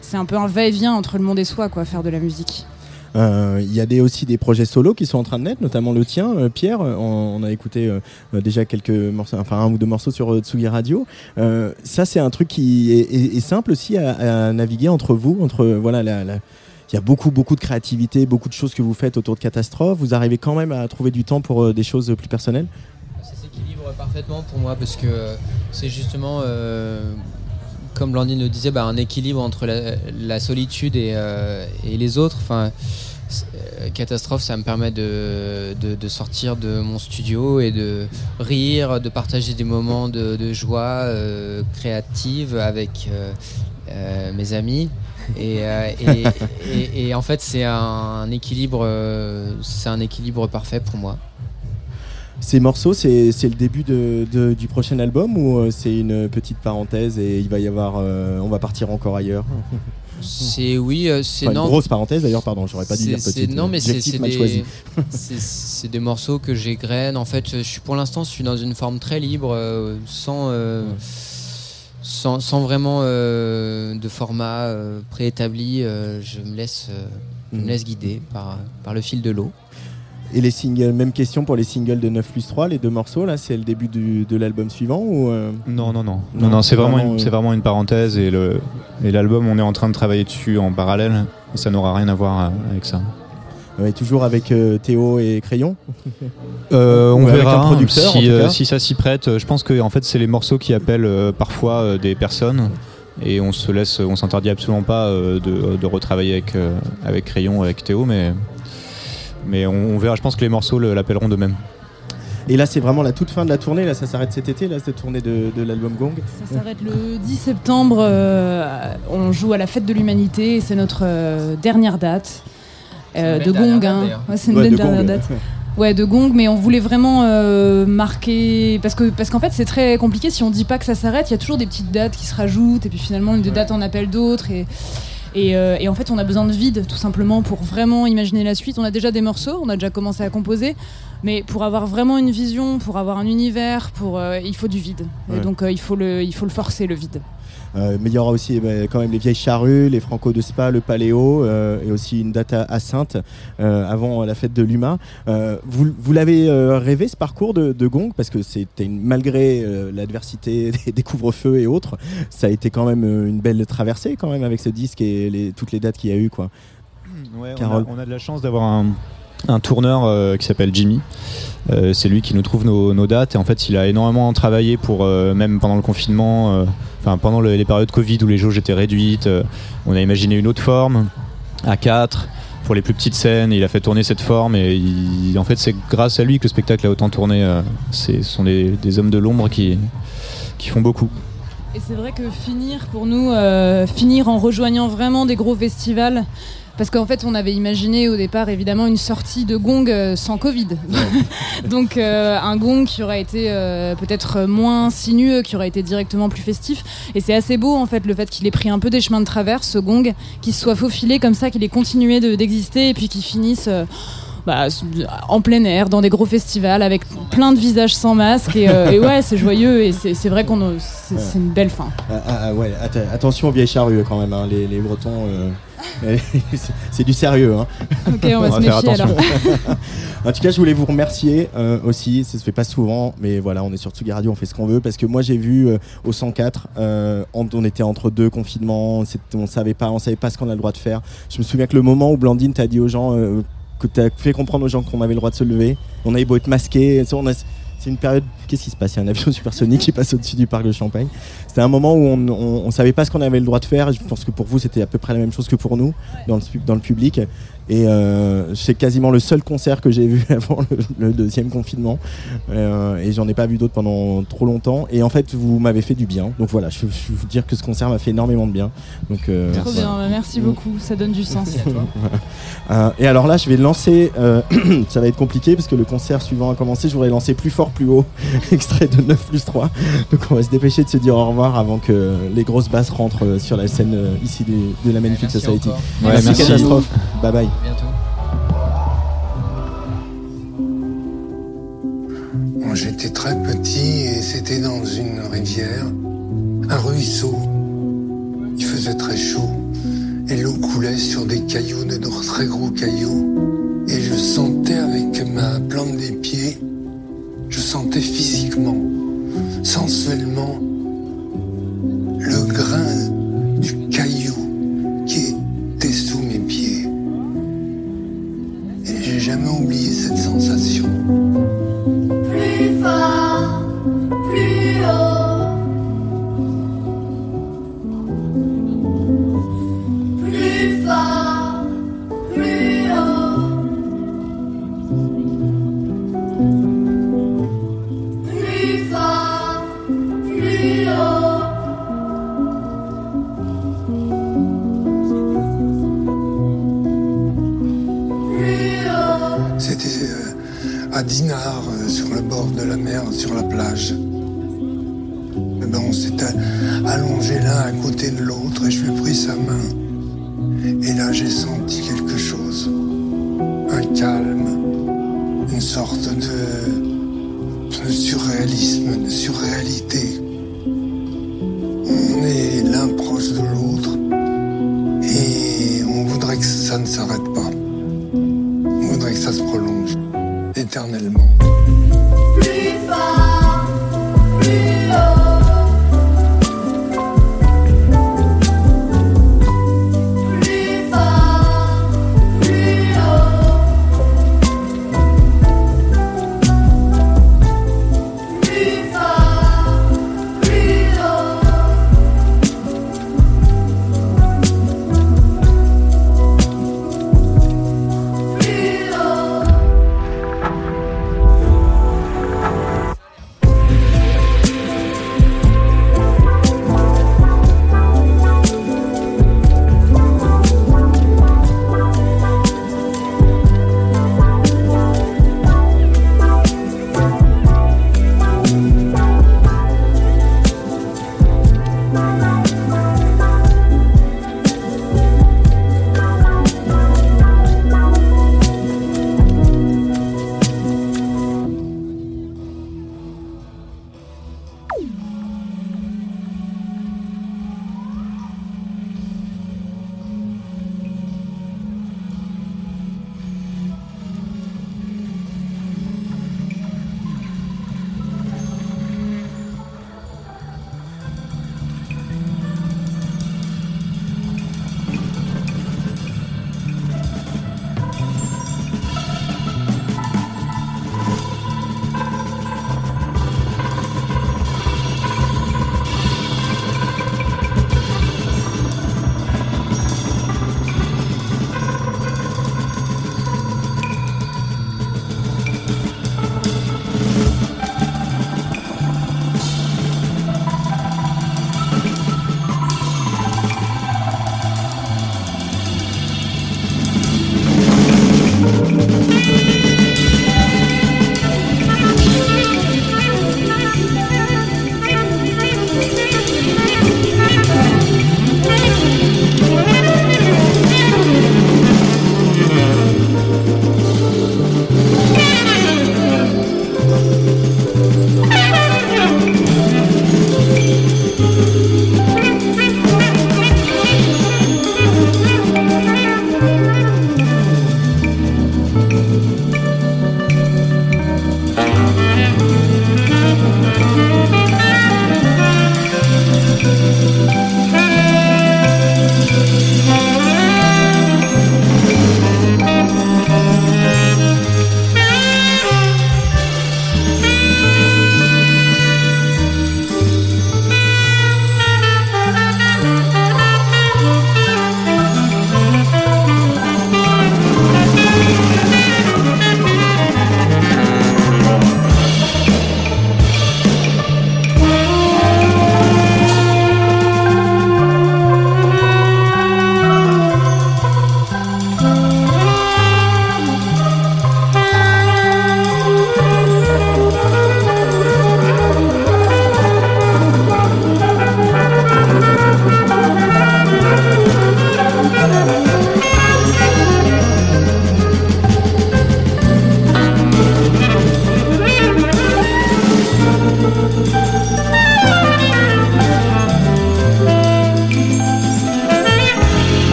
c'est un peu un va-et-vient entre le monde et soi quoi faire de la musique Il y a des, aussi des projets solos qui sont en train de naître, notamment le tien, euh, Pierre. On, on a écouté euh, euh, déjà quelques morceaux, enfin un ou deux morceaux sur euh, Tsugi Radio. Euh, ça, c'est un truc qui est, simple aussi à, naviguer entre vous, entre euh, voilà il y a beaucoup, beaucoup de créativité, beaucoup de choses que vous faites autour de Catastrophe. Vous arrivez quand même à trouver du temps pour euh, des choses plus personnelles? Ça s'équilibre parfaitement pour moi parce que c'est justement, euh, comme Blandine le disait, bah, un équilibre entre la, solitude et, euh, et les autres. Enfin, euh, catastrophe, ça me permet de, sortir de mon studio et de rire, de partager des moments de, joie euh, créative avec mes amis. Et, en fait, c'est un équilibre, c'est un équilibre parfait pour moi. Ces morceaux, c'est le début de, de- du prochain album ou euh, c'est une petite parenthèse et il va y avoir, euh, on va pour encore ailleurs? C'est oui, euh, c'est Enfin, non. Une grosse parenthèse d'ailleurs, pardon, j'aurais pas dû dire petite. Non, mais c'est des, des morceaux que j'égrène. En fait, je suis pour l'instant, je suis dans une forme très libre, euh, sans, euh, sans, sans vraiment euh, de format euh, préétabli. euh, je me laisse, je me Mhm. laisse guider par, par le fil de l'eau. Et les singles, même question pour les singles de 9 plus 3, les deux morceaux là, c'est le début du- de l'album suivant ou euh, Non, non, non. Non, Non, non, c'est vraiment, vraiment, une- euh, vraiment une parenthèse et l'album, on est en train de travailler dessus en parallèle et ça n'aura rien à voir euh, avec ça. ouais, toujours avec euh, Théo et Crayon? Euh, on verra producteur, en si, euh, ça s'y prête. Je pense que en fait, c'est les morceaux qui appellent parfois des personnes et on se laisse, on s'interdit absolument pas de, de retravailler avec avec Crayon, ou avec Théo, mais mais on, on verra. Je pense que les morceaux le- l'appelleront d'eux-mêmes. Et là, c'est vraiment la toute fin de la tournée. Là, ça s'arrête cet été, là, cette tournée de, de l'album Gong? Ça s'arrête le 10 septembre. euh, on joue à la fête de l'humanité et c'est notre euh, dernière date euh, de Gong. hein. date. Ouais, c'est une Ouais, belle de dernière Gong. date. Ouais, de Gong, mais on voulait vraiment euh, marquer parce que parce qu'en fait c'est très compliqué si on dit pas que ça s'arrête. Il y a toujours des petites dates qui se rajoutent et puis finalement une des dates en appelle d'autres et et, euh, et en fait, on a besoin de vide, tout simplement, pour vraiment imaginer la suite. On a déjà des morceaux, on a déjà commencé à composer, mais pour avoir vraiment une vision, pour avoir un univers, pour, euh, il faut du vide. Ouais. Et donc, euh, il, faut le, il faut le forcer, le vide. Euh, mais il y aura aussi eh ben, quand même les vieilles charrues, les Franco de Spa, le Paléo euh, et aussi une date à, Sainte euh, avant la fête de. Euh, vous vous l'avez rêvé ce parcours de, de Gong? Parce que c'était malgré l'adversité des, des couvre-feux et autres, ça a été quand même une belle traversée quand même avec ce disque et les, toutes les dates qu'il y a eu quoi. Ouais, on, a, on a de la chance d'avoir un, un tourneur euh, qui s'appelle Jimmy. Euh, c'est lui qui nous trouve nos, nos dates et en fait il a énormément travaillé pour euh, même pendant le confinement, enfin pendant le- les périodes Covid où les jauges étaient réduites, euh, on a imaginé une autre forme à 4 pour les plus petites scènes. Il a fait tourner cette forme et en fait c'est grâce à lui que le spectacle a autant tourné. euh, ce sont des, des hommes de l'ombre qui, qui font beaucoup. Et c'est vrai que finir pour nous, euh, finir en rejoignant vraiment des gros festivals, parce qu'en fait on avait imaginé au départ évidemment une sortie de gong euh, sans Covid. Donc euh, un gong qui aurait été euh, peut-être moins sinueux, qui aurait été directement plus festif. Et c'est assez beau en fait le fait qu'il ait pris un peu des chemins de travers, ce gong, qu'il se soit faufilé comme ça, qu'il ait continué de- d'exister et puis qu'il finisse... euh, bah, en plein air, dans des gros festivals, avec plein de visages sans masque. Et, euh, et ouais, c'est joyeux et c'est vrai qu'on c'est une belle fin. Ah, ah, ah, ouais, attention aux vieilles charrues quand même, hein, les, les Bretons. euh, c'est- du sérieux. Hein. Ok, on va On se va faire méfier alors. En tout cas, je voulais vous remercier euh, aussi. Ça se fait pas souvent, mais voilà, on est sur Tsugi Radio, on fait ce qu'on veut. Parce que moi, j'ai vu euh, au 104, euh, on, était entre deux confinements, on savait pas, on savait pas ce qu'on a le droit de faire. Je me souviens que le moment où Blandine t'a dit aux gens, euh, que t'as fait comprendre aux gens qu'on avait le droit de se lever, on avait beau être masqué, on a- c'est une période. Qu'est-ce qui se passe? Il y a un avion supersonique qui passe au-dessus du parc de Champagne. C'était un moment où on, on savait pas ce qu'on avait le droit de faire. Je pense que pour vous, c'était à peu près la même chose que pour nous dans le public. Et euh, c'est quasiment le seul concert que j'ai vu avant le, le deuxième confinement. Euh, et j'en ai pas vu d'autres pendant trop longtemps. Et en fait, vous m'avez fait du bien. Donc voilà, je, veux vous dire que ce concert m'a fait énormément de bien. Donc, euh, Trop bien, bah, merci beaucoup, ça donne du sens. euh, et alors là, je vais lancer. euh, ça va être compliqué parce que le concert suivant a commencé. Je voudrais lancer plus fort, plus haut. Extrait de 9 plus 3. Donc on va se dépêcher de se dire au revoir avant que les grosses basses rentrent sur la scène ici de la Magnifique Merci Society. Ouais, merci, merci. Catastrophe. Bye bye. Bientôt. J'étais très petit et c'était dans une rivière, un ruisseau. Il faisait très chaud et l'eau coulait sur des cailloux, de très gros cailloux. Et je sentais avec ma plante des pieds, je sentais physiquement, sensuellement, le grain jamais oublié cette sensation. allongés l'un à côté de l'autre et je lui ai pris sa main. Et là, j'ai senti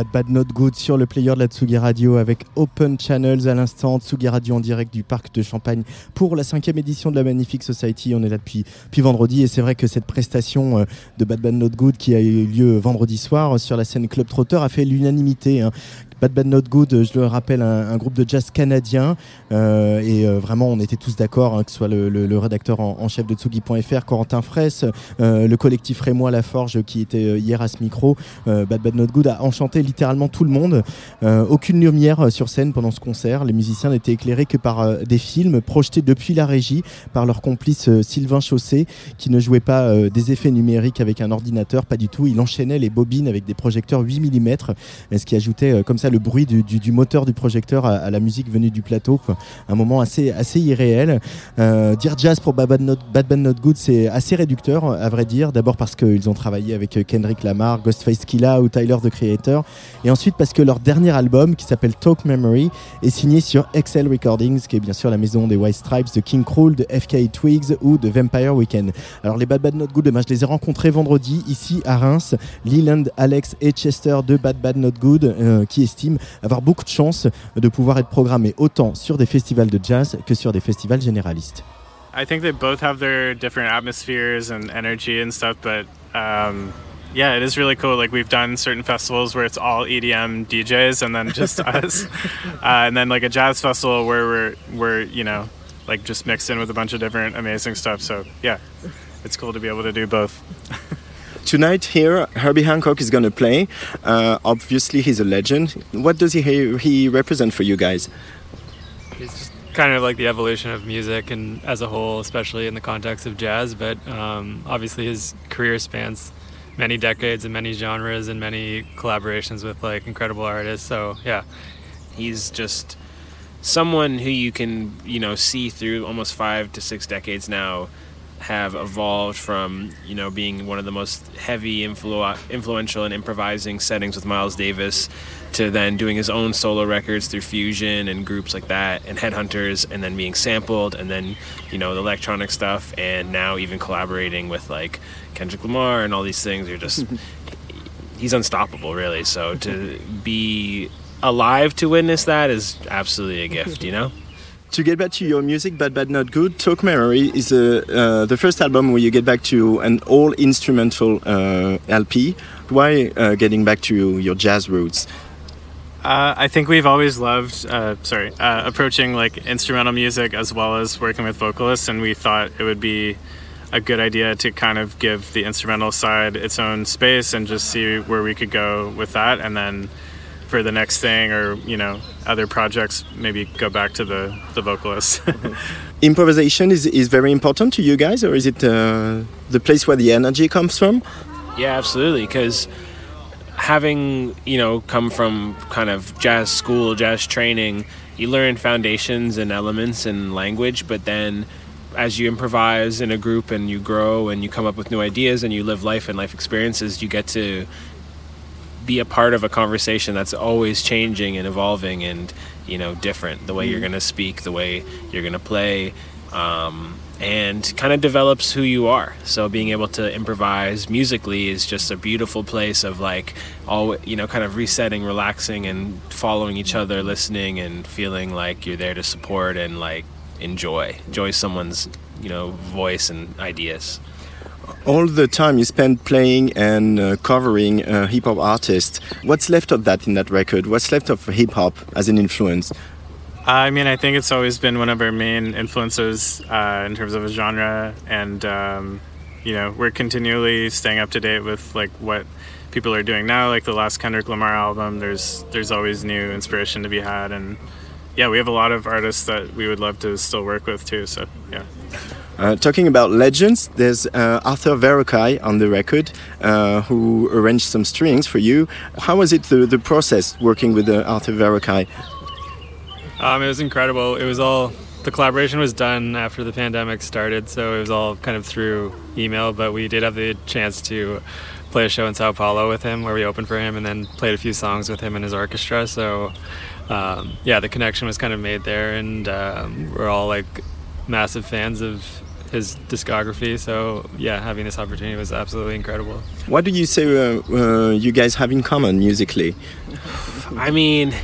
Bad Bad Not Good sur le player de la Tsugi Radio avec Open Channels à l'instant. Tsugi Radio en direct du parc de Champagne pour la cinquième édition de la Magnifique Society. On est là depuis, vendredi et c'est vrai que cette prestation euh, de Bad Bad Not Good qui a eu lieu vendredi soir sur la scène Club Trotter a fait l'unanimité. hein. Bad Bad Not Good, je le rappelle, un, groupe de jazz canadien. euh, et euh, vraiment, on était tous d'accord, hein, que ce soit le, rédacteur en, chef de Tsugi.fr, Corentin Fraisse, euh, le collectif Rémois Laforge qui était hier à ce micro. Bad Bad Not Good a enchanté littéralement tout le monde. Aucune lumière sur scène pendant ce concert. Les musiciens n'étaient éclairés que par des films projetés depuis la régie par leur complice Sylvain Chausset, qui ne jouait pas des effets numériques avec un ordinateur, pas du tout. Il enchaînait les bobines avec des projecteurs 8 mm, ce qui ajoutait comme ça le bruit du, moteur du projecteur à, la musique venue du plateau. Un moment assez, assez irréel. Euh, dire jazz pour Bad Bad Not, Good, c'est assez réducteur, à vrai dire. D'abord parce qu'ils ont travaillé avec Kendrick Lamar, Ghostface Killa ou Tyler the Creator. Et ensuite parce que leur dernier album, qui s'appelle Talk Memory, est signé sur Excel Recordings, qui est bien sûr la maison des White Stripes, de King Cruel, de FK Twigs ou de Vampire Weekend. Alors les Bad Bad Not Good, eh ben, je les ai rencontrés vendredi ici à Reims. Leland, Alex et Chester de Bad Bad Not Good, euh, qui estiment avoir beaucoup de chance de pouvoir être programmés autant sur des festivals de jazz que sur des festivals généralistes. I think they both have their different atmospheres and energy and stuff, but um, yeah, it is really cool. Like we've done certain festivals where it's all EDM DJs and then just us, uh, and then like a jazz festival where we're we're you know like just mixed in with a bunch of different amazing stuff. So yeah, it's cool to be able to do both. Tonight here, Herbie Hancock is going to play. Uh, obviously, he's a legend. What does he he represent for you guys? It's just kind of like the evolution of music and as a whole, especially in the context of jazz. But um, obviously, his career spans many decades and many genres and many collaborations with like incredible artists. So yeah, He's just someone who you can, you know, see through almost five to six decades now have evolved from, you know, being one of the most heavy, influ- influential, and improvising settings with Miles Davis to then doing his own solo records through Fusion and groups like that and Headhunters and then being sampled and then, you know, the electronic stuff and now even collaborating with like Kendrick Lamar and all these things. You're just he's unstoppable, really. So to be alive to witness that is absolutely a gift, you know. To get back to your music, Bad Bad Not Good, Talk Memory is uh, uh, the first album where you get back to an all instrumental uh, LP. Why uh, getting back to your jazz roots? Uh, I think we've always loved, uh, sorry, uh, approaching like instrumental music as well as working with vocalists, and we thought it would be a good idea to kind of give the instrumental side its own space and just see where we could go with that, and then for the next thing or you know other projects, maybe go back to the the vocalist Improvisation is, is very important to you guys, or is it uh, the place where the energy comes from? Yeah, absolutely. Because having you know come from kind of jazz school, jazz training, you learn foundations and elements and language, but then as you improvise in a group and you grow and you come up with new ideas and you live life and life experiences, you get to be a part of a conversation that's always changing and evolving and you know different the way you're going to speak the way you're going to play um, and kind of develops who you are. So being able to improvise musically is just a beautiful place of like all you know kind of resetting relaxing and following each other listening and feeling like you're there to support and like enjoy enjoy someone's you know voice and ideas All the time you spend playing and uh, covering hip hop artists, what's left of that in that record? What's left of hip hop as an influence? I mean, I think it's always been one of our main influences uh, in terms of a genre, and um, you know, we're continually staying up to date with like what people are doing now. Like the last Kendrick Lamar album, there's there's always new inspiration to be had, and yeah, we have a lot of artists that we would love to still work with too. So yeah. Uh, talking about legends, there's uh, Arthur Verocai on the record uh, who arranged some strings for you. How was it the, the process working with uh, Arthur Verocai? Um, it was incredible. It was all the collaboration was done after the pandemic started, so it was all kind of through email. But we did have the chance to play a show in Sao Paulo with him, where we opened for him, and then played a few songs with him and his orchestra. So, um, yeah, the connection was kind of made there, and um, we're all like massive fans of his discography. So yeah, having this opportunity was absolutely incredible. What do you say uh, uh, you guys have in common musically? I mean,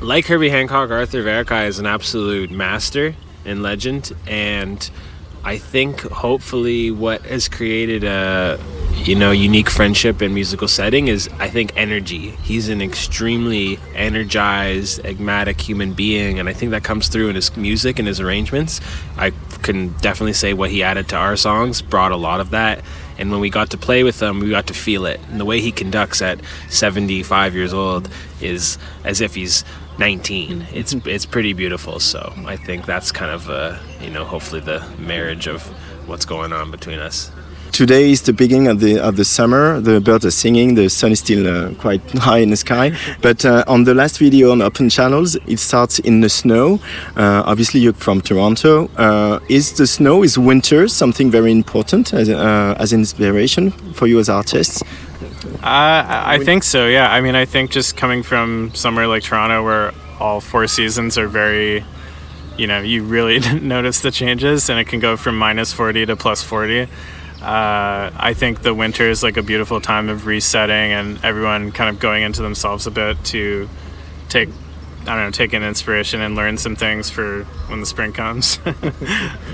like Herbie Hancock, Arthur Verkai is an absolute master and legend, and I think hopefully what has created a you know unique friendship and musical setting is I think energy. He's an extremely energized, enigmatic human being, and I think that comes through in his music and his arrangements. I can definitely say what he added to our songs brought a lot of that. And when we got to play with him, we got to feel it. And the way he conducts at 75 years old is as if he's 19. It's it's pretty beautiful. So I think that's kind of uh, you know hopefully the marriage of what's going on between us. Today is the beginning of the of the summer. The birds are singing. The sun is still uh, quite high in the sky. But uh, on the last video on Open Channels, it starts in the snow. Uh, obviously, you're from Toronto. Uh, is the snow is winter something very important as uh, as inspiration for you as artists? I think so. Yeah. I mean, I think just coming from somewhere like Toronto, where all four seasons are very, you know, you really notice the changes, and it can go from minus forty to plus forty. Uh, I think the winter is like a beautiful time of resetting and everyone kind of going into themselves a bit to take, I don't know, take an inspiration and learn some things for when the spring comes.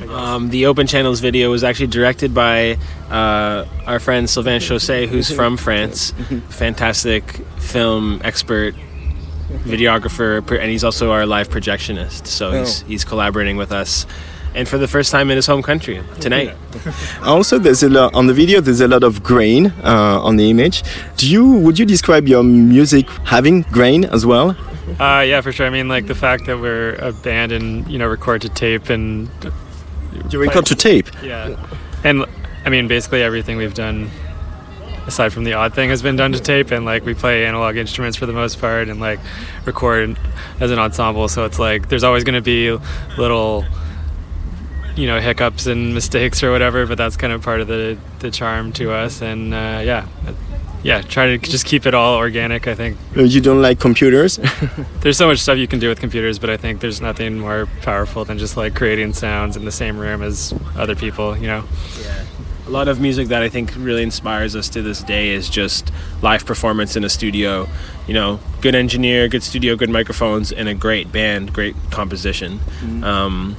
Um, the Open Channels video was actually directed by uh, our friend Sylvain Chausset, who's from France. Fantastic film expert, videographer, and he's also our live projectionist. So he's, Oh. he's collaborating with us. And for the first time in his home country tonight. Also, there's a lot on the video. There's a lot of grain uh, on the image. Do you would you describe your music having grain as well? Uh, yeah, for sure. I mean, like the fact that we're a band and you know record to tape and You record to tape. Yeah, and I mean basically everything we've done, aside from the odd thing, has been done to tape. And like we play analog instruments for the most part, and like record as an ensemble. So it's like there's always going to be little, you know, hiccups and mistakes or whatever. But that's kind of part of the the charm to us. And uh, yeah, yeah, try to just keep it all organic. I think. Uh, You don't like computers? There's so much stuff you can do with computers, but I think there's nothing more powerful than just like creating sounds in the same room as other people, you know? yeah A lot of music that I think really inspires us to this day is just live performance in a studio. You know, good engineer, good studio, good microphones, and a great band, great composition. Um,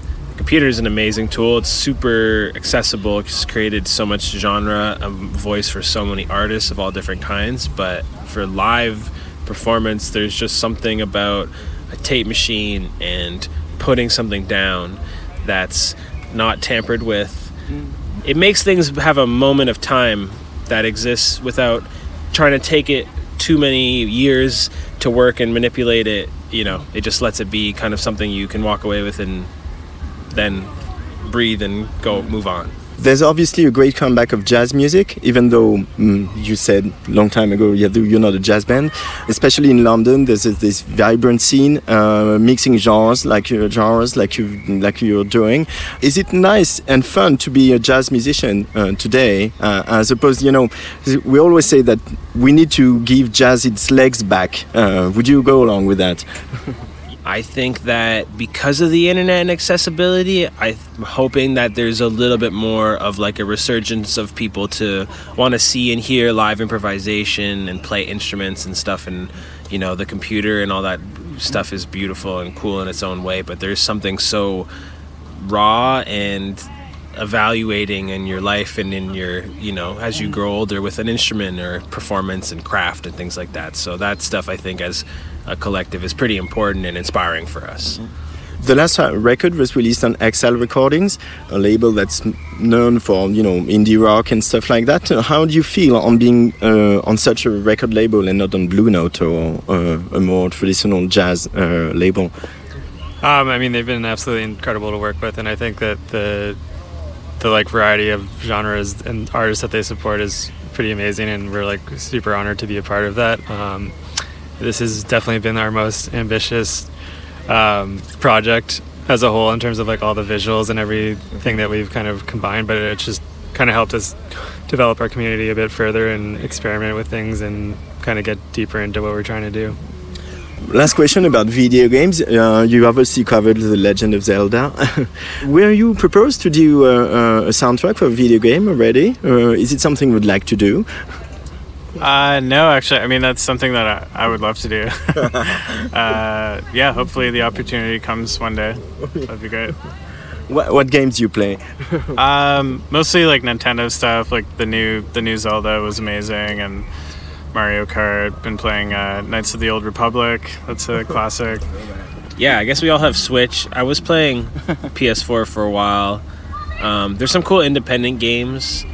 computer is an amazing tool. It's super accessible. It's created so much genre, a voice for so many artists of all different kinds. But for live performance, there's just something about a tape machine and putting something down that's not tampered with it makes things have a moment of time that exists without trying to take it too many years to work and manipulate it you know it just lets it be kind of something you can walk away with and then breathe and go move on There's obviously a great comeback of jazz music, even though mm, you said long time ago you're not a jazz band. Especially in London, there's this, this vibrant scene, uh, mixing genres like your genres, like you like you're doing. Is it nice and fun to be a jazz musician uh, today, uh, as opposed, you know, we always say that we need to give jazz its legs back. Uh, would you go along with that? I think that because of the internet and accessibility, I'm hoping that there's a little bit more of like a resurgence of people to want to see and hear live improvisation and play instruments and stuff. And, you know, the computer and all that stuff is beautiful and cool in its own way, but there's something so raw and evaluating in your life and in your you know as you grow older with an instrument or performance and craft and things like that so that stuff i think as a collective is pretty important and inspiring for us The last record was released on XL Recordings, a label that's known for you know indie rock and stuff like that. Uh, How do you feel on being uh, on such a record label and not on Blue Note or uh, a more traditional jazz uh, label? Um, I mean, they've been absolutely incredible to work with, and I think that the the like variety of genres and artists that they support is pretty amazing, and we're like super honored to be a part of that. Um, this has definitely been our most ambitious um, project as a whole in terms of like all the visuals and everything that we've kind of combined, but it's just kind of helped us develop our community a bit further and experiment with things and kind of get deeper into what we're trying to do. Last question about video games. Uh, you obviously covered The Legend of Zelda. Were you proposed to do uh, a soundtrack for a video game already? Uh, is it something you'd like to do? Uh, no, actually, I mean that's something that I, I would love to do. uh, yeah, hopefully the opportunity comes one day. That'd be great. What, what games do you play? Um, mostly like Nintendo stuff. Like the new the new Zelda was amazing, and Mario Kart. Been playing uh, Knights of the Old Republic. That's a classic. Yeah, I guess we all have Switch. I was playing PS4 for a while. Um, there's some cool independent games.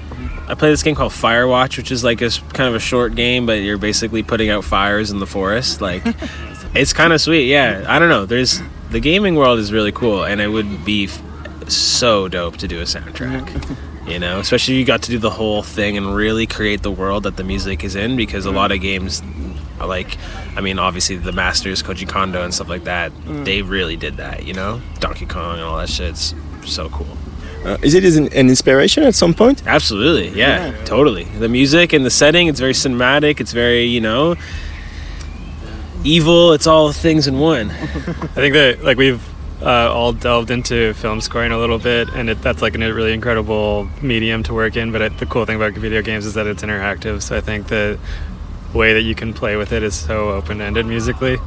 I play this game called Firewatch, which is like a kind of a short game, but you're basically putting out fires in the forest. Like, it's kind of sweet. Yeah, I don't know. There's the gaming world is really cool, and it would be f- so dope to do a soundtrack. You know, especially you got to do the whole thing and really create the world that the music is in, because a lot of games, like, I mean, obviously the masters, Koji Kondo and stuff like that, Mm. they really did that. You know, Donkey Kong and all that shit's so cool. Uh, is it an, an inspiration at some point? Absolutely, yeah, totally. The music and the setting, it's very cinematic. It's very, you know, evil. It's all things in one. I think that like we've uh, all delved into film scoring a little bit, and it, that's like a really incredible medium to work in. But it, the cool thing about video games is that it's interactive. So I think the way that you can play with it is so open ended musically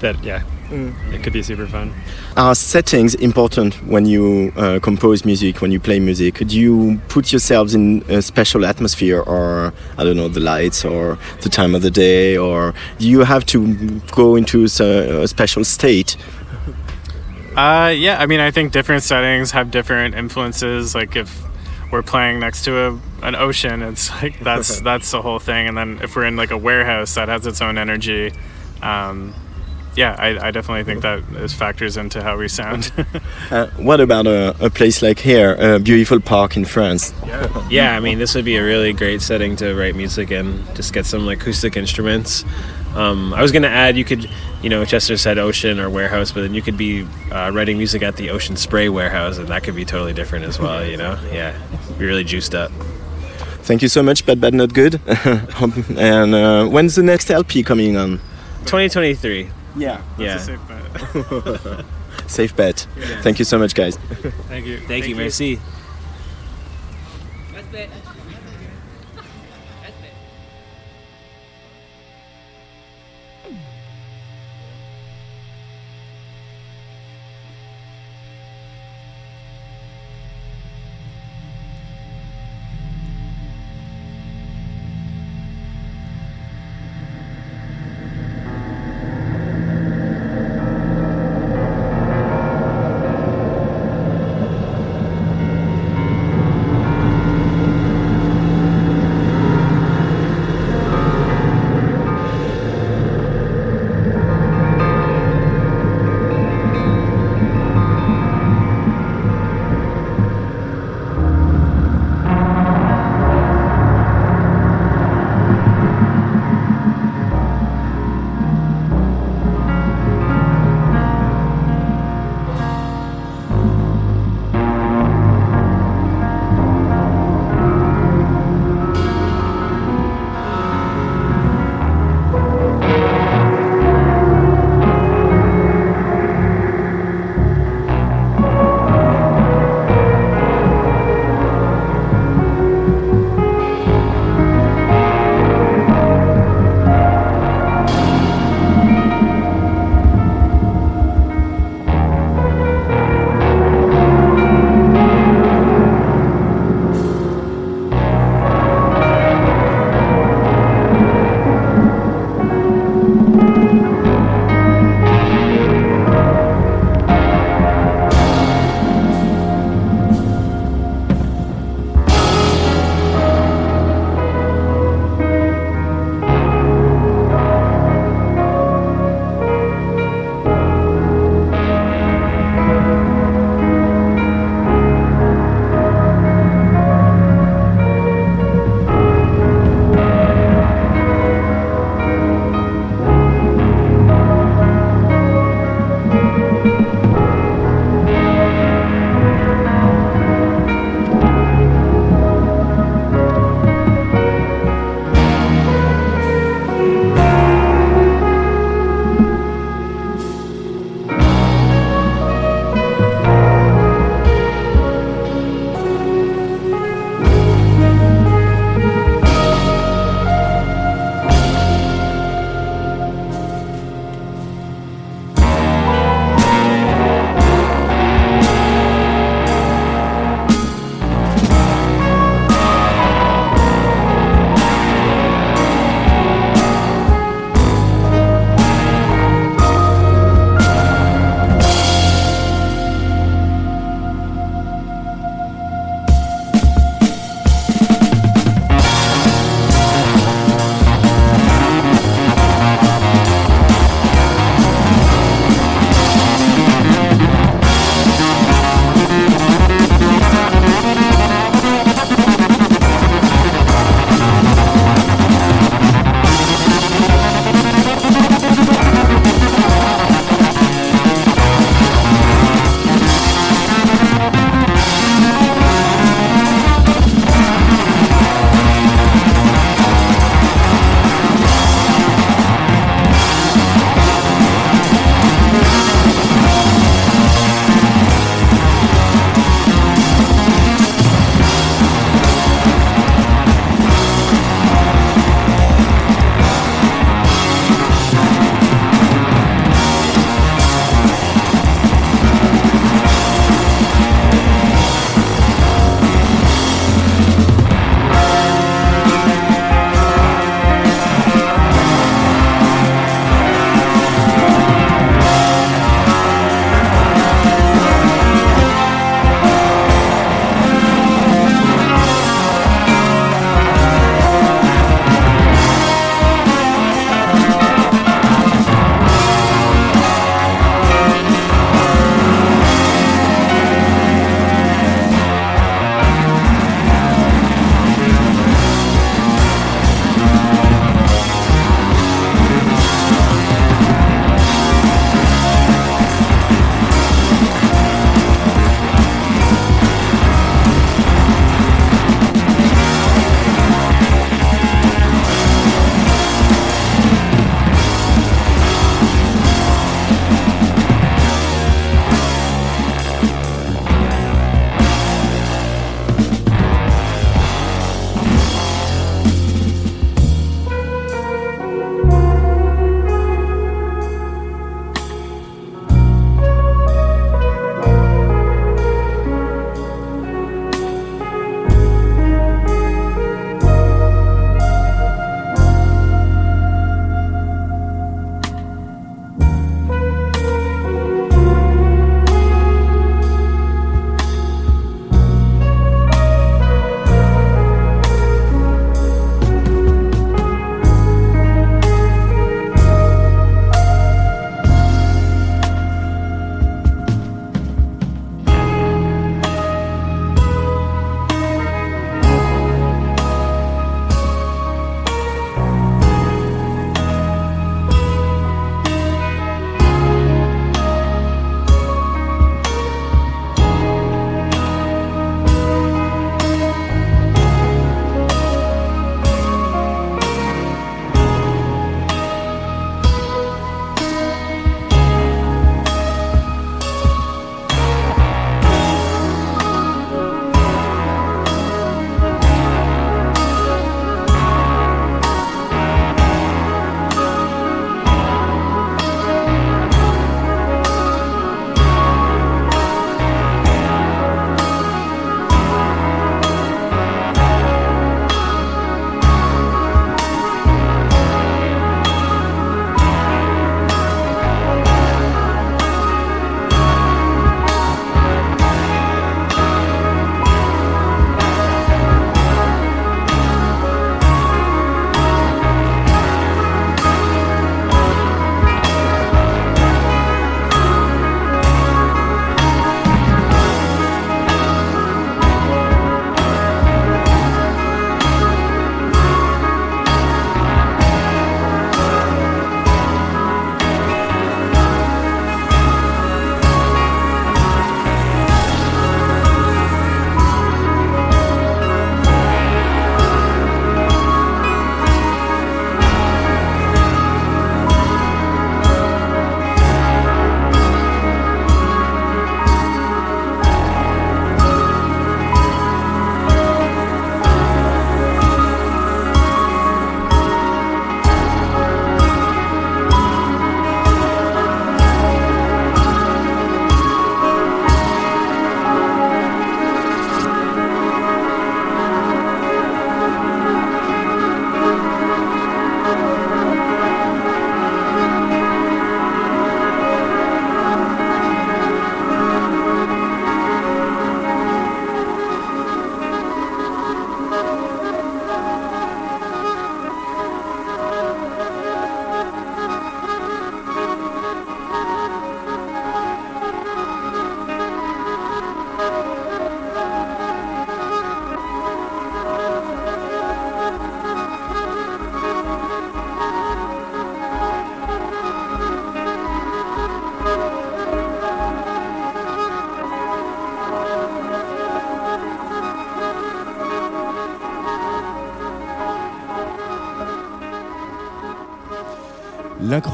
that yeah, it could be super fun. Are settings important when you uh, compose music, when you play music? Do you put yourselves in a special atmosphere, or I don't know, the lights, or the time of the day, or do you have to go into a special state? Uh, yeah, I mean, I think different settings have different influences. Like if we're playing next to a, an ocean, it's like that's that's the whole thing. And then if we're in like a warehouse, that has its own energy. Um, yeah, I, I definitely think that is factors into how we sound. Uh, what about a, a place like here, a beautiful park in France? yeah, yeah, I mean, this would be a really great setting to write music in. Just get some like acoustic instruments. Um, I was gonna add, you could, you know, Chester said ocean or warehouse, but then you could be uh, writing music at the Ocean Spray warehouse, and that could be totally different as well. You know, yeah, be really juiced up. Thank you so much, Bad Bad Not Good. and uh, when's the next LP coming on? 2023. Yeah, yeah. a safe bet. Safe bet. Thank you so much, guys. Thank you. Thank, you, merci.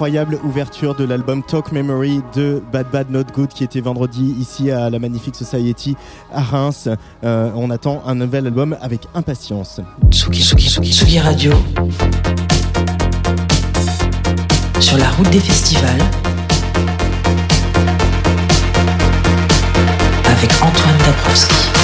L'incroyable ouverture de l'album Talk Memory de Bad Bad Not Good qui était vendredi ici à la Magnifique Society à Reims. Euh, on attend un nouvel album avec impatience. Tsugi, Tsugi, Tsugi, Tsugi Radio. Sur la route des festivals. Avec Antoine Dabrowski.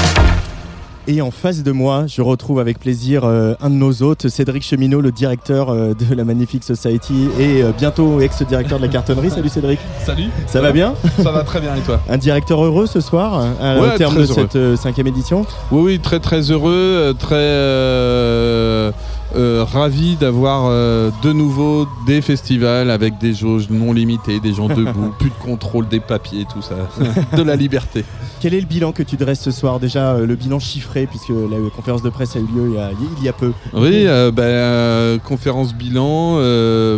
Et en face de moi, je retrouve avec plaisir euh, un de nos hôtes, Cédric Cheminot, le directeur euh, de la Magnifique Society et euh, bientôt ex-directeur de la cartonnerie. Salut Cédric. Salut. Ça va bien? Ça va très bien et toi? Un directeur heureux ce soir Ouais, au terme de heureux. cette cinquième édition? Oui, oui, très très heureux, très euh, ravi d'avoir euh, de nouveau des festivals avec des jauges non limitées, des gens debout, plus de contrôle des papiers, tout ça, de la liberté. Quel est le bilan que tu dresses ce soir? Déjà, euh, le bilan chiffré, puisque la conférence de presse a eu lieu il y a, il y a peu. Oui, bah, conférence bilan,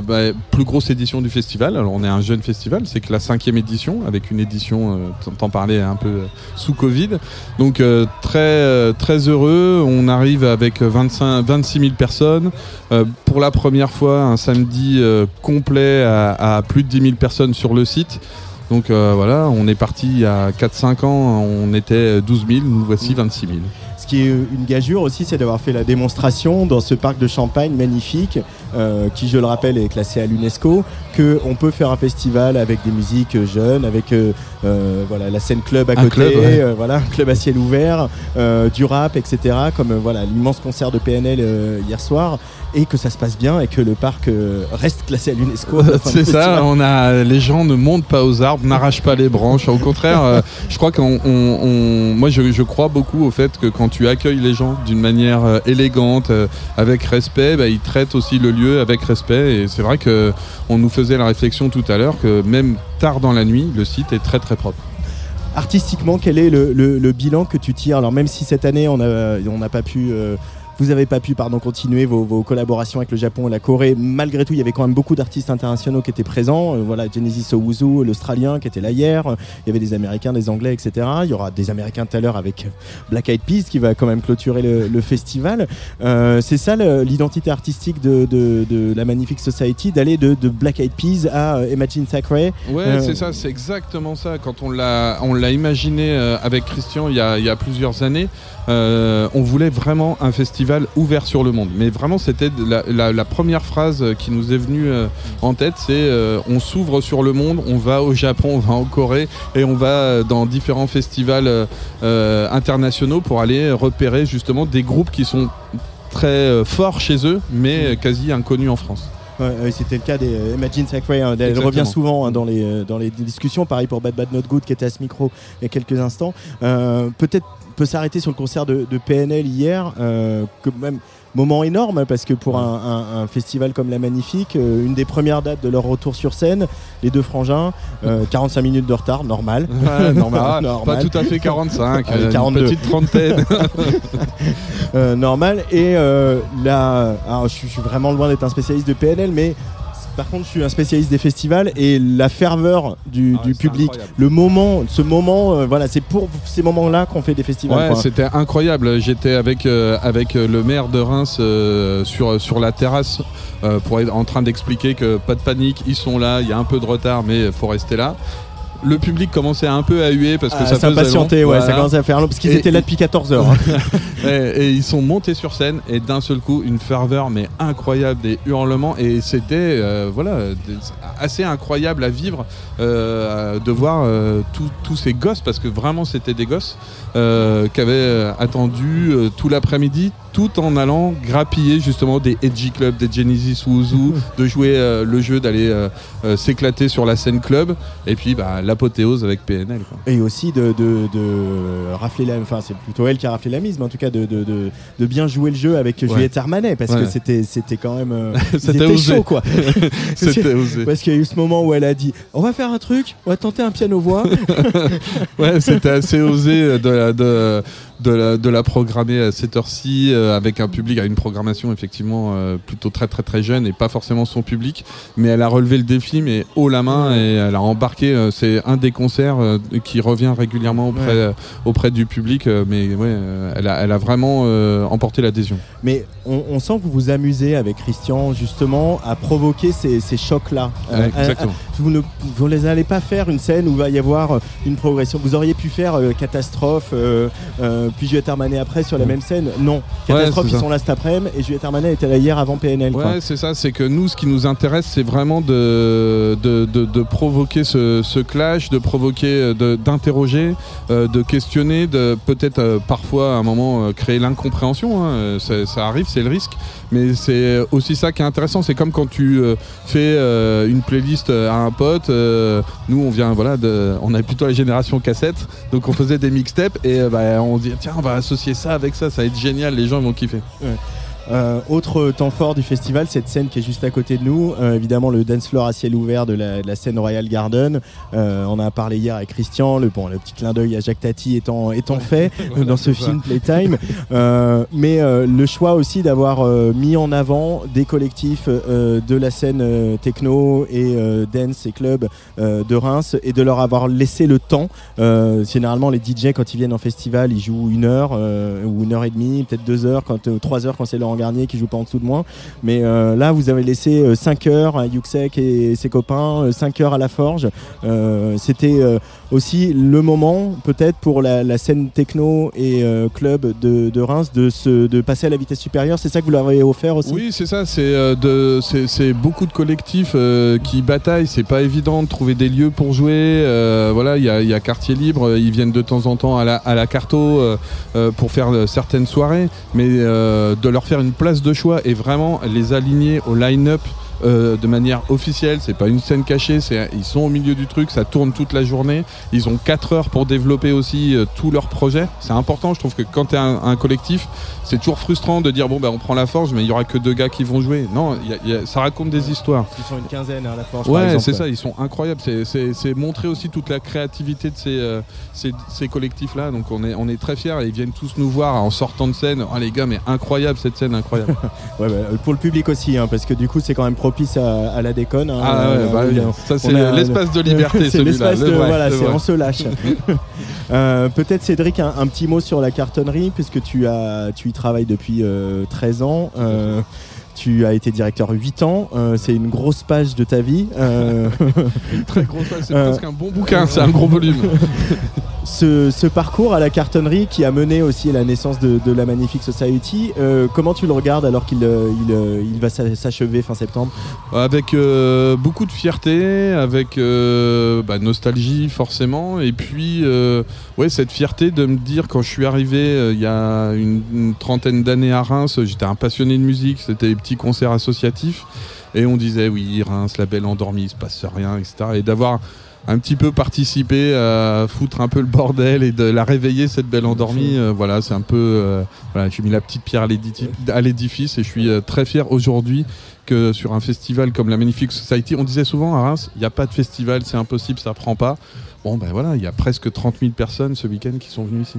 bah, plus grosse édition du festival. Alors on est un jeune festival, c'est que la cinquième édition, avec une édition, t'en- parlais un peu sous Covid. Donc très très heureux. On arrive avec 25, 26 000 personnes. Euh, pour la première fois, un samedi euh, complet à, à plus de 10 000 personnes sur le site. Donc euh, voilà, on est parti il y a 4-5 ans, on était 12 000, nous voici 26 000. Ce qui est une gageure aussi, c'est d'avoir fait la démonstration dans ce parc de Champagne magnifique, euh, qui, je le rappelle, est classé à l'UNESCO, qu'on peut faire un festival avec des musiques jeunes, avec euh, euh, voilà, la scène club à Un côté, club, ouais. euh, voilà, un club à ciel ouvert, euh, du rap, etc. Comme euh, voilà l'immense concert de PNL euh, hier soir, et que ça se passe bien et que le parc euh, reste classé à l'UNESCO. C'est ça, on a les gens ne montent pas aux arbres, n'arrachent pas les branches. Au contraire, euh, je crois qu'on, on- on- moi je, je crois beaucoup au fait que quand tu accueilles les gens d'une manière euh, élégante, avec respect, bah, ils traitent aussi le lieu avec respect. Et c'est vrai que on nous faisait la réflexion tout à l'heure que même tard dans la nuit, le site est très très propre. Artistiquement, quel est le, le- le bilan que tu tires? Alors même si cette année on a- on n'a pas pu, euh, vous n'avez pas pu pardon continuer vos, vos collaborations avec le Japon et la Corée, malgré tout il y avait quand même beaucoup d'artistes internationaux qui étaient présents. Euh, voilà Genesis Owuzu, l'Australien qui était là hier. Il y avait des Américains, des Anglais, etc. Il y aura des Américains tout à l'heure avec Black Eyed Peas qui va quand même clôturer le, le festival. Euh, c'est ça l'identité artistique de, de- de la Magnifique Society, d'aller de, de Black Eyed Peas à euh, Imagine Sacré. Ouais, c'est ça, c'est exactement ça. Quand on l'a, on l'a imaginé avec Christian il y a, il y a plusieurs années, on voulait vraiment un festival ouvert sur le monde. Mais vraiment, c'était la, la- la première phrase qui nous est venue euh, en tête, c'est euh, on s'ouvre sur le monde, on va au Japon, on va en Corée et on va dans différents festivals euh, internationaux pour aller repérer justement des groupes qui sont très forts chez eux, mais euh, quasi inconnus en France. Ouais, c'était le cas des Imagine Sacré. hein, elle revient souvent hein, dans, les, dans les discussions. Pareil pour Bad Bad Not Good qui était à ce micro il y a quelques instants. Euh, Peut-être peut s'arrêter sur le concert de, de PNL hier, euh, que même moment énorme parce que pour un, un- un festival comme la Magnifique, euh, une des premières dates de leur retour sur scène, les deux frangins, euh, 45 minutes de retard, normal. Ouais, normal. Ah, Normal. Pas tout à fait 45, Allez, euh, une 42. petite trentaine. Euh, normal. Et euh, là, je suis vraiment loin d'être un spécialiste de PNL, mais par contre, je suis un spécialiste des festivals et la ferveur du, Ah du public, le moment, ce moment, euh, voilà, c'est pour ces moments-là qu'on fait des festivals. Ouais, c'était incroyable. J'étais avec, euh, avec euh, le maire de Reims euh, sur, sur la terrasse pour être en train d'expliquer que pas de panique, ils sont là, il y a un peu de retard, mais il faut rester là. Le public commençait un peu à huer parce que Ah, ça faisait s'impatienter, long. ouais, Voilà. ça commençait à faire long parce qu'ils étaient là depuis 14 heures. et ils sont montés sur scène et d'un seul coup une ferveur mais incroyable des hurlements et c'était euh, voilà assez incroyable à vivre euh, de voir euh, tous- ces gosses parce que vraiment c'était des gosses qui avaient attendu tout l'après-midi tout en allant grappiller justement des Edgy Club, des Genesis Wuzu, de jouer euh, le jeu, d'aller euh, euh, s'éclater sur la scène club et puis bah, l'apothéose avec PNL. quoi. Et aussi de, de, de rafler la, enfin c'est plutôt elle qui a raflé la mise, mais en tout cas de, de, de, bien jouer le jeu avec Juliette Armanet parce que c'était c'était quand même C'était chauds, quoi. Parce C'était osé. Parce qu'il y a eu ce moment où elle a dit on va faire un truc, on va tenter un piano voix. ouais, c'était assez osé de, de, de, la, de la programmer à cette heure-ci euh, avec un public, à une programmation effectivement euh, plutôt très très très jeune et pas forcément son public. Mais elle a relevé le défi, mais haut la main et elle a embarqué. euh, c'est un des concerts qui revient régulièrement auprès, Ouais. auprès du public, mais ouais, elle, a, elle a vraiment emporté l'adhésion. Mais on, on sent que vous vous amusez avec Christian justement à provoquer ces, ces chocs-là. Ouais, à- exactement. à- vous ne vous les allez pas faire une scène où il va y avoir une progression. Vous auriez pu faire Catastrophe, euh, puis Juliette Armanet après sur la même scène. Non, Catastrophe ils sont là cet après-midi et Juliette Armanet était là hier avant PNL. Ouais, c'est ça. C'est que nous, ce qui nous intéresse, c'est vraiment de, de, de- de provoquer ce, ce clash, de provoquer, euh, de- d'interroger, euh, de questionner, de peut-être euh, parfois à un moment euh, créer l'incompréhension. hein. Ça, ça arrive, c'est le risque. Mais c'est aussi ça qui est intéressant. C'est comme quand tu fais une playlist à un pote. nous, on vient, voilà, de, on est plutôt la génération cassette, donc on faisait des mixtapes et bah, on dit tiens, on va associer ça avec ça, ça va être génial. Les gens vont kiffer. Euh, autre temps fort du festival, cette scène qui est juste à côté de nous, euh, évidemment le dance floor à ciel ouvert de la, de la scène Royal Garden. Euh, on en a parlé hier avec Christian, le, bon, le petit clin d'œil à Jacques Tati étant, étant fait Voilà, dans ce ça. film Playtime. Euh, mais euh, le choix aussi d'avoir euh, mis en avant des collectifs euh, de la scène euh, techno et euh, dance et club euh, de Reims et de leur avoir laissé le temps. Euh, généralement, les DJ, quand ils viennent en festival, ils jouent une heure euh, ou une heure et demie, peut-être deux heures, quand, euh, trois heures quand c'est Laurent Garnier qui joue pas en dessous de moi. Mais euh, là, vous avez laissé euh, cinq heures à Yuxek et ses copains, euh, cinq heures à la Forge. Euh, C'était euh, aussi le moment, peut-être, pour la, scène techno et euh, club de, Reims de, se, de passer à la vitesse supérieure. C'est ça que vous leur avez offert aussi? Oui, c'est ça. C'est euh, beaucoup de collectifs euh, qui bataillent. C'est pas évident de trouver des lieux pour jouer. Euh, voilà, il y a, Quartier Libre. Ils viennent de temps en temps à la, à la Carto euh, euh, pour faire euh, certaines soirées, mais euh, de leur faire une place de choix et vraiment les aligner au line-up. Euh, de manière officielle, c'est pas une scène cachée, c'est ils sont au milieu du truc, ça tourne toute la journée. Ils ont 4 heures pour développer aussi euh, tous leurs projets. C'est important, je trouve que quand tu es un, un collectif, c'est toujours frustrant de dire bon ben on prend la forge, mais il y aura que deux gars qui vont jouer. Non, il y a- il y a- ça raconte des histoires. Ils sont une quinzaine à la Forge. par Ouais, exemple. c'est ça, ils sont incroyables. C'est- C'est c'est montrer aussi toute la créativité de ces, euh, ces, ces collectifs-là. Donc on est, on est très fiers et ils viennent tous nous voir en sortant de scène. Oh les gars, mais incroyable cette scène, incroyable. Ouais, bah, pour le public aussi, hein, parce que du coup, c'est quand même propice à, à la déconne. hein. Ah ouais, bah oui, ça, c'est l'espace de liberté, c'est celui-là, voilà, on se lâche. Euh, Peut-être Cédric, un, un petit mot sur la cartonnerie, puisque tu as, tu y travailles depuis euh, 13 ans. Euh, tu as été directeur 8 ans, euh, c'est une grosse page de ta vie. euh. Une très grosse page, c'est Euh, presque un bon bouquin, c'est un gros volume. ce, ce parcours à la cartonnerie qui a mené aussi à la naissance de, de la Magnifique Society, comment tu le regardes alors qu'il il, il va s'a- s'achever fin septembre? Avec beaucoup de fierté, avec bah, nostalgie forcément, et puis ouais cette fierté de me dire quand je suis arrivé il y a une, une trentaine d'années à Reims, j'étais un passionné de musique, c'était les petits concerts associatifs, et on disait oui Reims, la belle endormie, il se passe rien, etc. Et d'avoir un petit peu participé à foutre un peu le bordel et de la réveiller cette belle endormie. euh, voilà, c'est un peu. euh, voilà, j'ai mis la petite pierre à l'édifice et je suis euh, très fier aujourd'hui que sur un festival comme la Magnifique Society, on disait souvent à Reims, il n'y a pas de festival, c'est impossible, ça prend pas. Bon ben voilà, il y a presque 30 000 personnes ce week-end qui sont venues ici.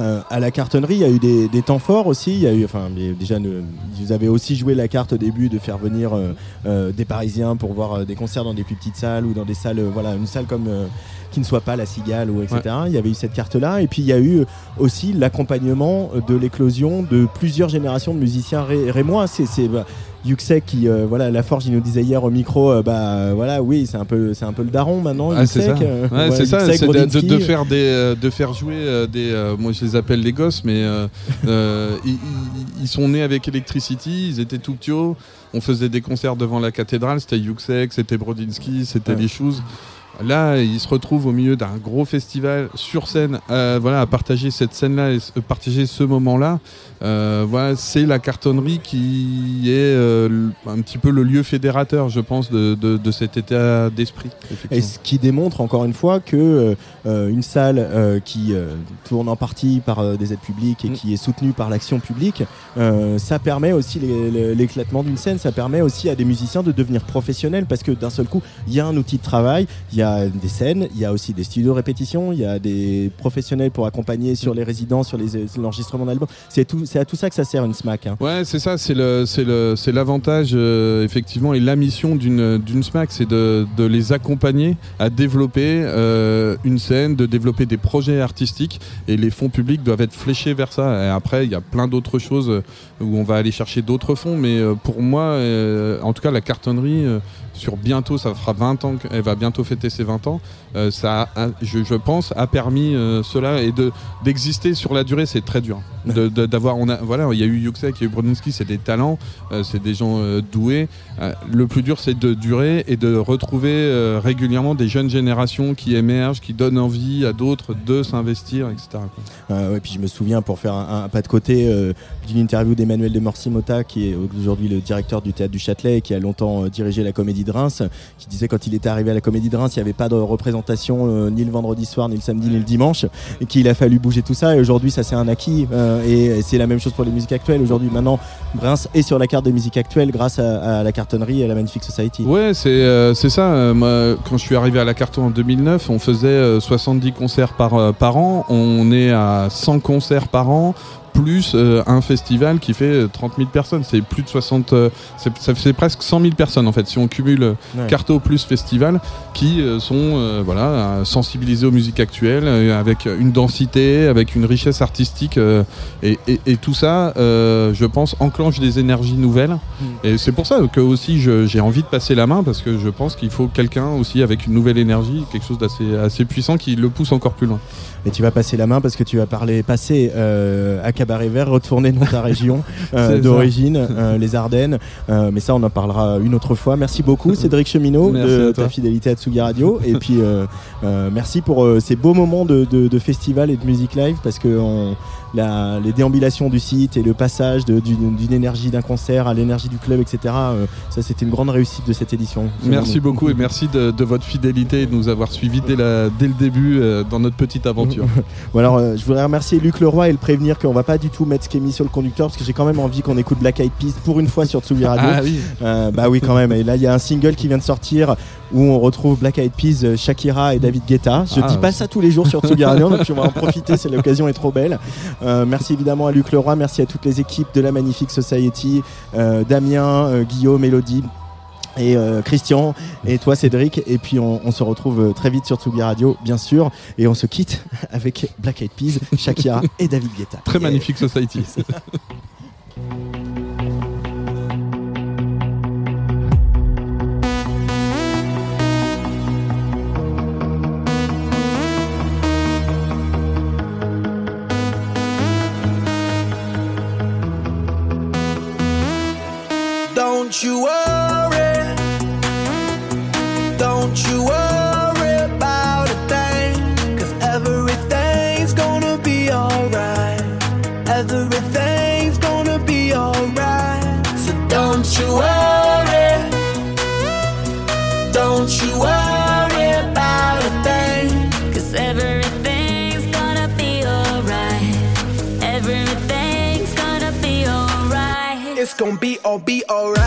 Euh, à la cartonnerie, il y a eu des, des temps forts aussi. Il y a eu, enfin, déjà, ne- vous avez aussi joué la carte au début de faire venir euh, euh, des Parisiens pour voir euh, des concerts dans des plus petites salles ou dans des salles, euh, voilà, une salle comme euh, qui ne soit pas la Cigale ou etc. Il y avait eu cette carte-là, et puis il y a eu aussi l'accompagnement de l'éclosion de plusieurs générations de musiciens ré- rémois. C'est bah, Yuxek qui, euh, voilà, la Forge, il nous disait hier au micro, euh, bah euh, voilà, oui, c'est un peu, c'est un peu le daron maintenant. Ah, c'est ça, Yuxek, euh, Ouais, voilà, c'est ça, c'est de, faire des, de faire jouer des, moi je les appelle les gosses, mais ils, sont nés avec Electricity, ils étaient tout petits, on faisait des concerts devant la cathédrale, c'était Yuxek, c'était Brodinski, c'était Ouais. les Shoes. Là, ils se retrouvent au milieu d'un gros festival sur scène, voilà, à partager cette scène-là, et partager ce moment-là. Euh, voilà, c'est la cartonnerie qui est euh, un petit peu le lieu fédérateur, je pense, de, de- de cet état d'esprit. Et ce qui démontre encore une fois que euh, une salle qui tourne en partie par des aides publiques Mm. et qui est soutenue par l'action publique, ça permet aussi l'éclatement d'une scène, ça permet aussi à des musiciens de devenir professionnels parce que d'un seul coup, il y a un outil de travail, il y a des scènes, il y a aussi des studios de répétition, il y a des professionnels pour accompagner sur les résidents, sur les- l'enregistrement d'albums. C'est tout, c'est à tout ça que ça sert une SMAC. hein. Ouais, c'est ça, c'est l'avantage euh, effectivement et la mission d'une SMAC, c'est de, les accompagner à développer euh, une scène, de développer des projets artistiques et les fonds publics doivent être fléchés vers ça. Après, il y a plein d'autres choses euh, où on va aller chercher d'autres fonds, mais pour moi, en tout cas, la cartonnerie. Sur bientôt, ça fera 20 ans qu'elle va bientôt fêter ses 20 ans. euh, ça, a- je, je pense, a permis euh, cela et de d'exister sur la durée, c'est très dur. D'avoir, on a, voilà, il y a eu Yuxek, il y a eu Brodinski, c'est des talents, euh, c'est des gens doués. Le plus dur, c'est de durer et de retrouver régulièrement des jeunes générations qui émergent, qui donnent envie à d'autres de s'investir, etc. quoi. Ouais, puis je me souviens, pour faire un, un pas de côté, d'une interview d'Emmanuel de Morcimota, qui est aujourd'hui le directeur du théâtre du Châtelet et qui a longtemps dirigé la comédie qui disait quand il était arrivé à la comédie de Reims, il n'y avait pas de représentation euh, ni le vendredi soir, ni le samedi, ni le dimanche, et qu'il a fallu bouger tout ça. Et aujourd'hui, ça c'est un acquis. euh, et c'est la même chose pour les musiques actuelles. Aujourd'hui, maintenant, Reims est sur la carte des musiques actuelles grâce à, la cartonnerie et à la Magnifique Society. Ouais, c'est euh, ça. Moi, quand je suis arrivé à la Carton en 2009, on faisait euh, 70 concerts par, par an. On est à 100 concerts par an plus euh, un festival qui fait euh, 30 000 personnes. C'est plus de 60... euh, c'est- presque 100 000 personnes en fait, si on cumule euh, Ouais. Carto plus festival, qui euh, sont euh, voilà, euh, sensibilisés aux musiques actuelles, euh, avec une densité, avec une richesse artistique. euh, et, et- et tout ça, euh, je pense, enclenche des énergies nouvelles. Et c'est pour ça que aussi j'ai envie de passer la main, parce que je pense qu'il faut quelqu'un aussi avec une nouvelle énergie, quelque chose d'assez assez puissant qui le pousse encore plus loin. Et tu vas passer la main parce que tu vas parler, passer euh, à Cabaret Vert, retourner dans ta région euh, d'origine, euh, les Ardennes. Euh, mais ça, on en parlera une autre fois. Merci beaucoup, Cédric Cheminot, Merci de ta fidélité à Tsugi Radio. Et puis, merci pour ces beaux moments de, de- de festival et de musique live parce que on- la- les déambulations du site et le passage d'une énergie d'un concert à l'énergie du club, etc. euh, ça, c'était une grande réussite de cette édition. Merci beaucoup et merci de, de votre fidélité et de nous avoir suivis dès, la- dès le début euh, dans notre petite aventure. Bon alors, euh, je voudrais remercier Luc Leroy et le prévenir qu'on va pas du tout mettre ce qui est mis sur le conducteur parce que j'ai quand même envie qu'on écoute Black Eyed Peas pour une fois sur Tsugi Radio. Ah oui. Euh, bah oui quand même. Et là il y a un single qui vient de sortir où on retrouve Black Eyed Peas, euh, Shakira et David Guetta. Je Ah. dis pas ça tous les jours sur Tsugi Radio, donc on va en profiter. C'est l'occasion est trop belle. Euh, merci évidemment à Luc Leroy, merci à toutes les équipes de la Magnifique Society, euh, Damien, euh, Guillaume, Elodie et Christian et toi Cédric et puis on, on se retrouve très vite sur Tsugi Radio bien sûr et on se quitte avec Black Eyed Peas, Shakira et David Guetta. Très magnifique society. gonna be all be alright.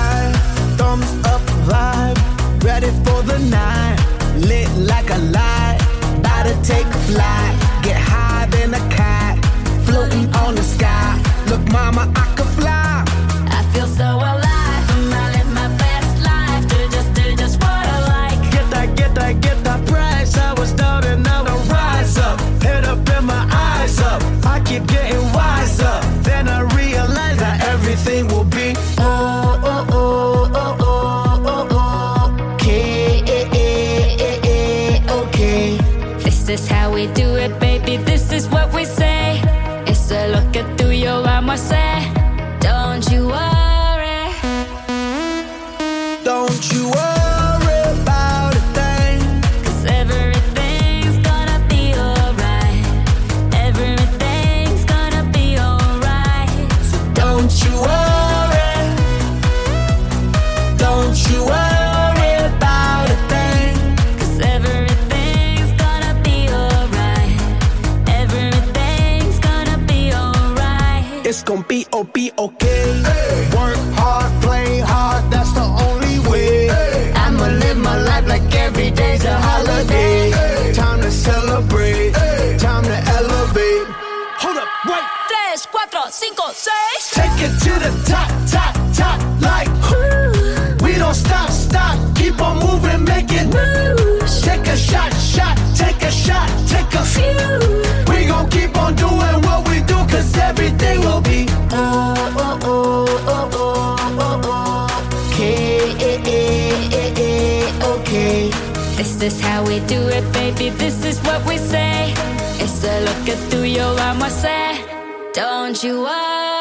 Everything will be oh, oh, oh, oh, oh, oh, oh. Okay, eh, eh, eh, okay. This is how we do it, baby. This is what we say. It's a look que tú y yo vamos a. Don't you worry.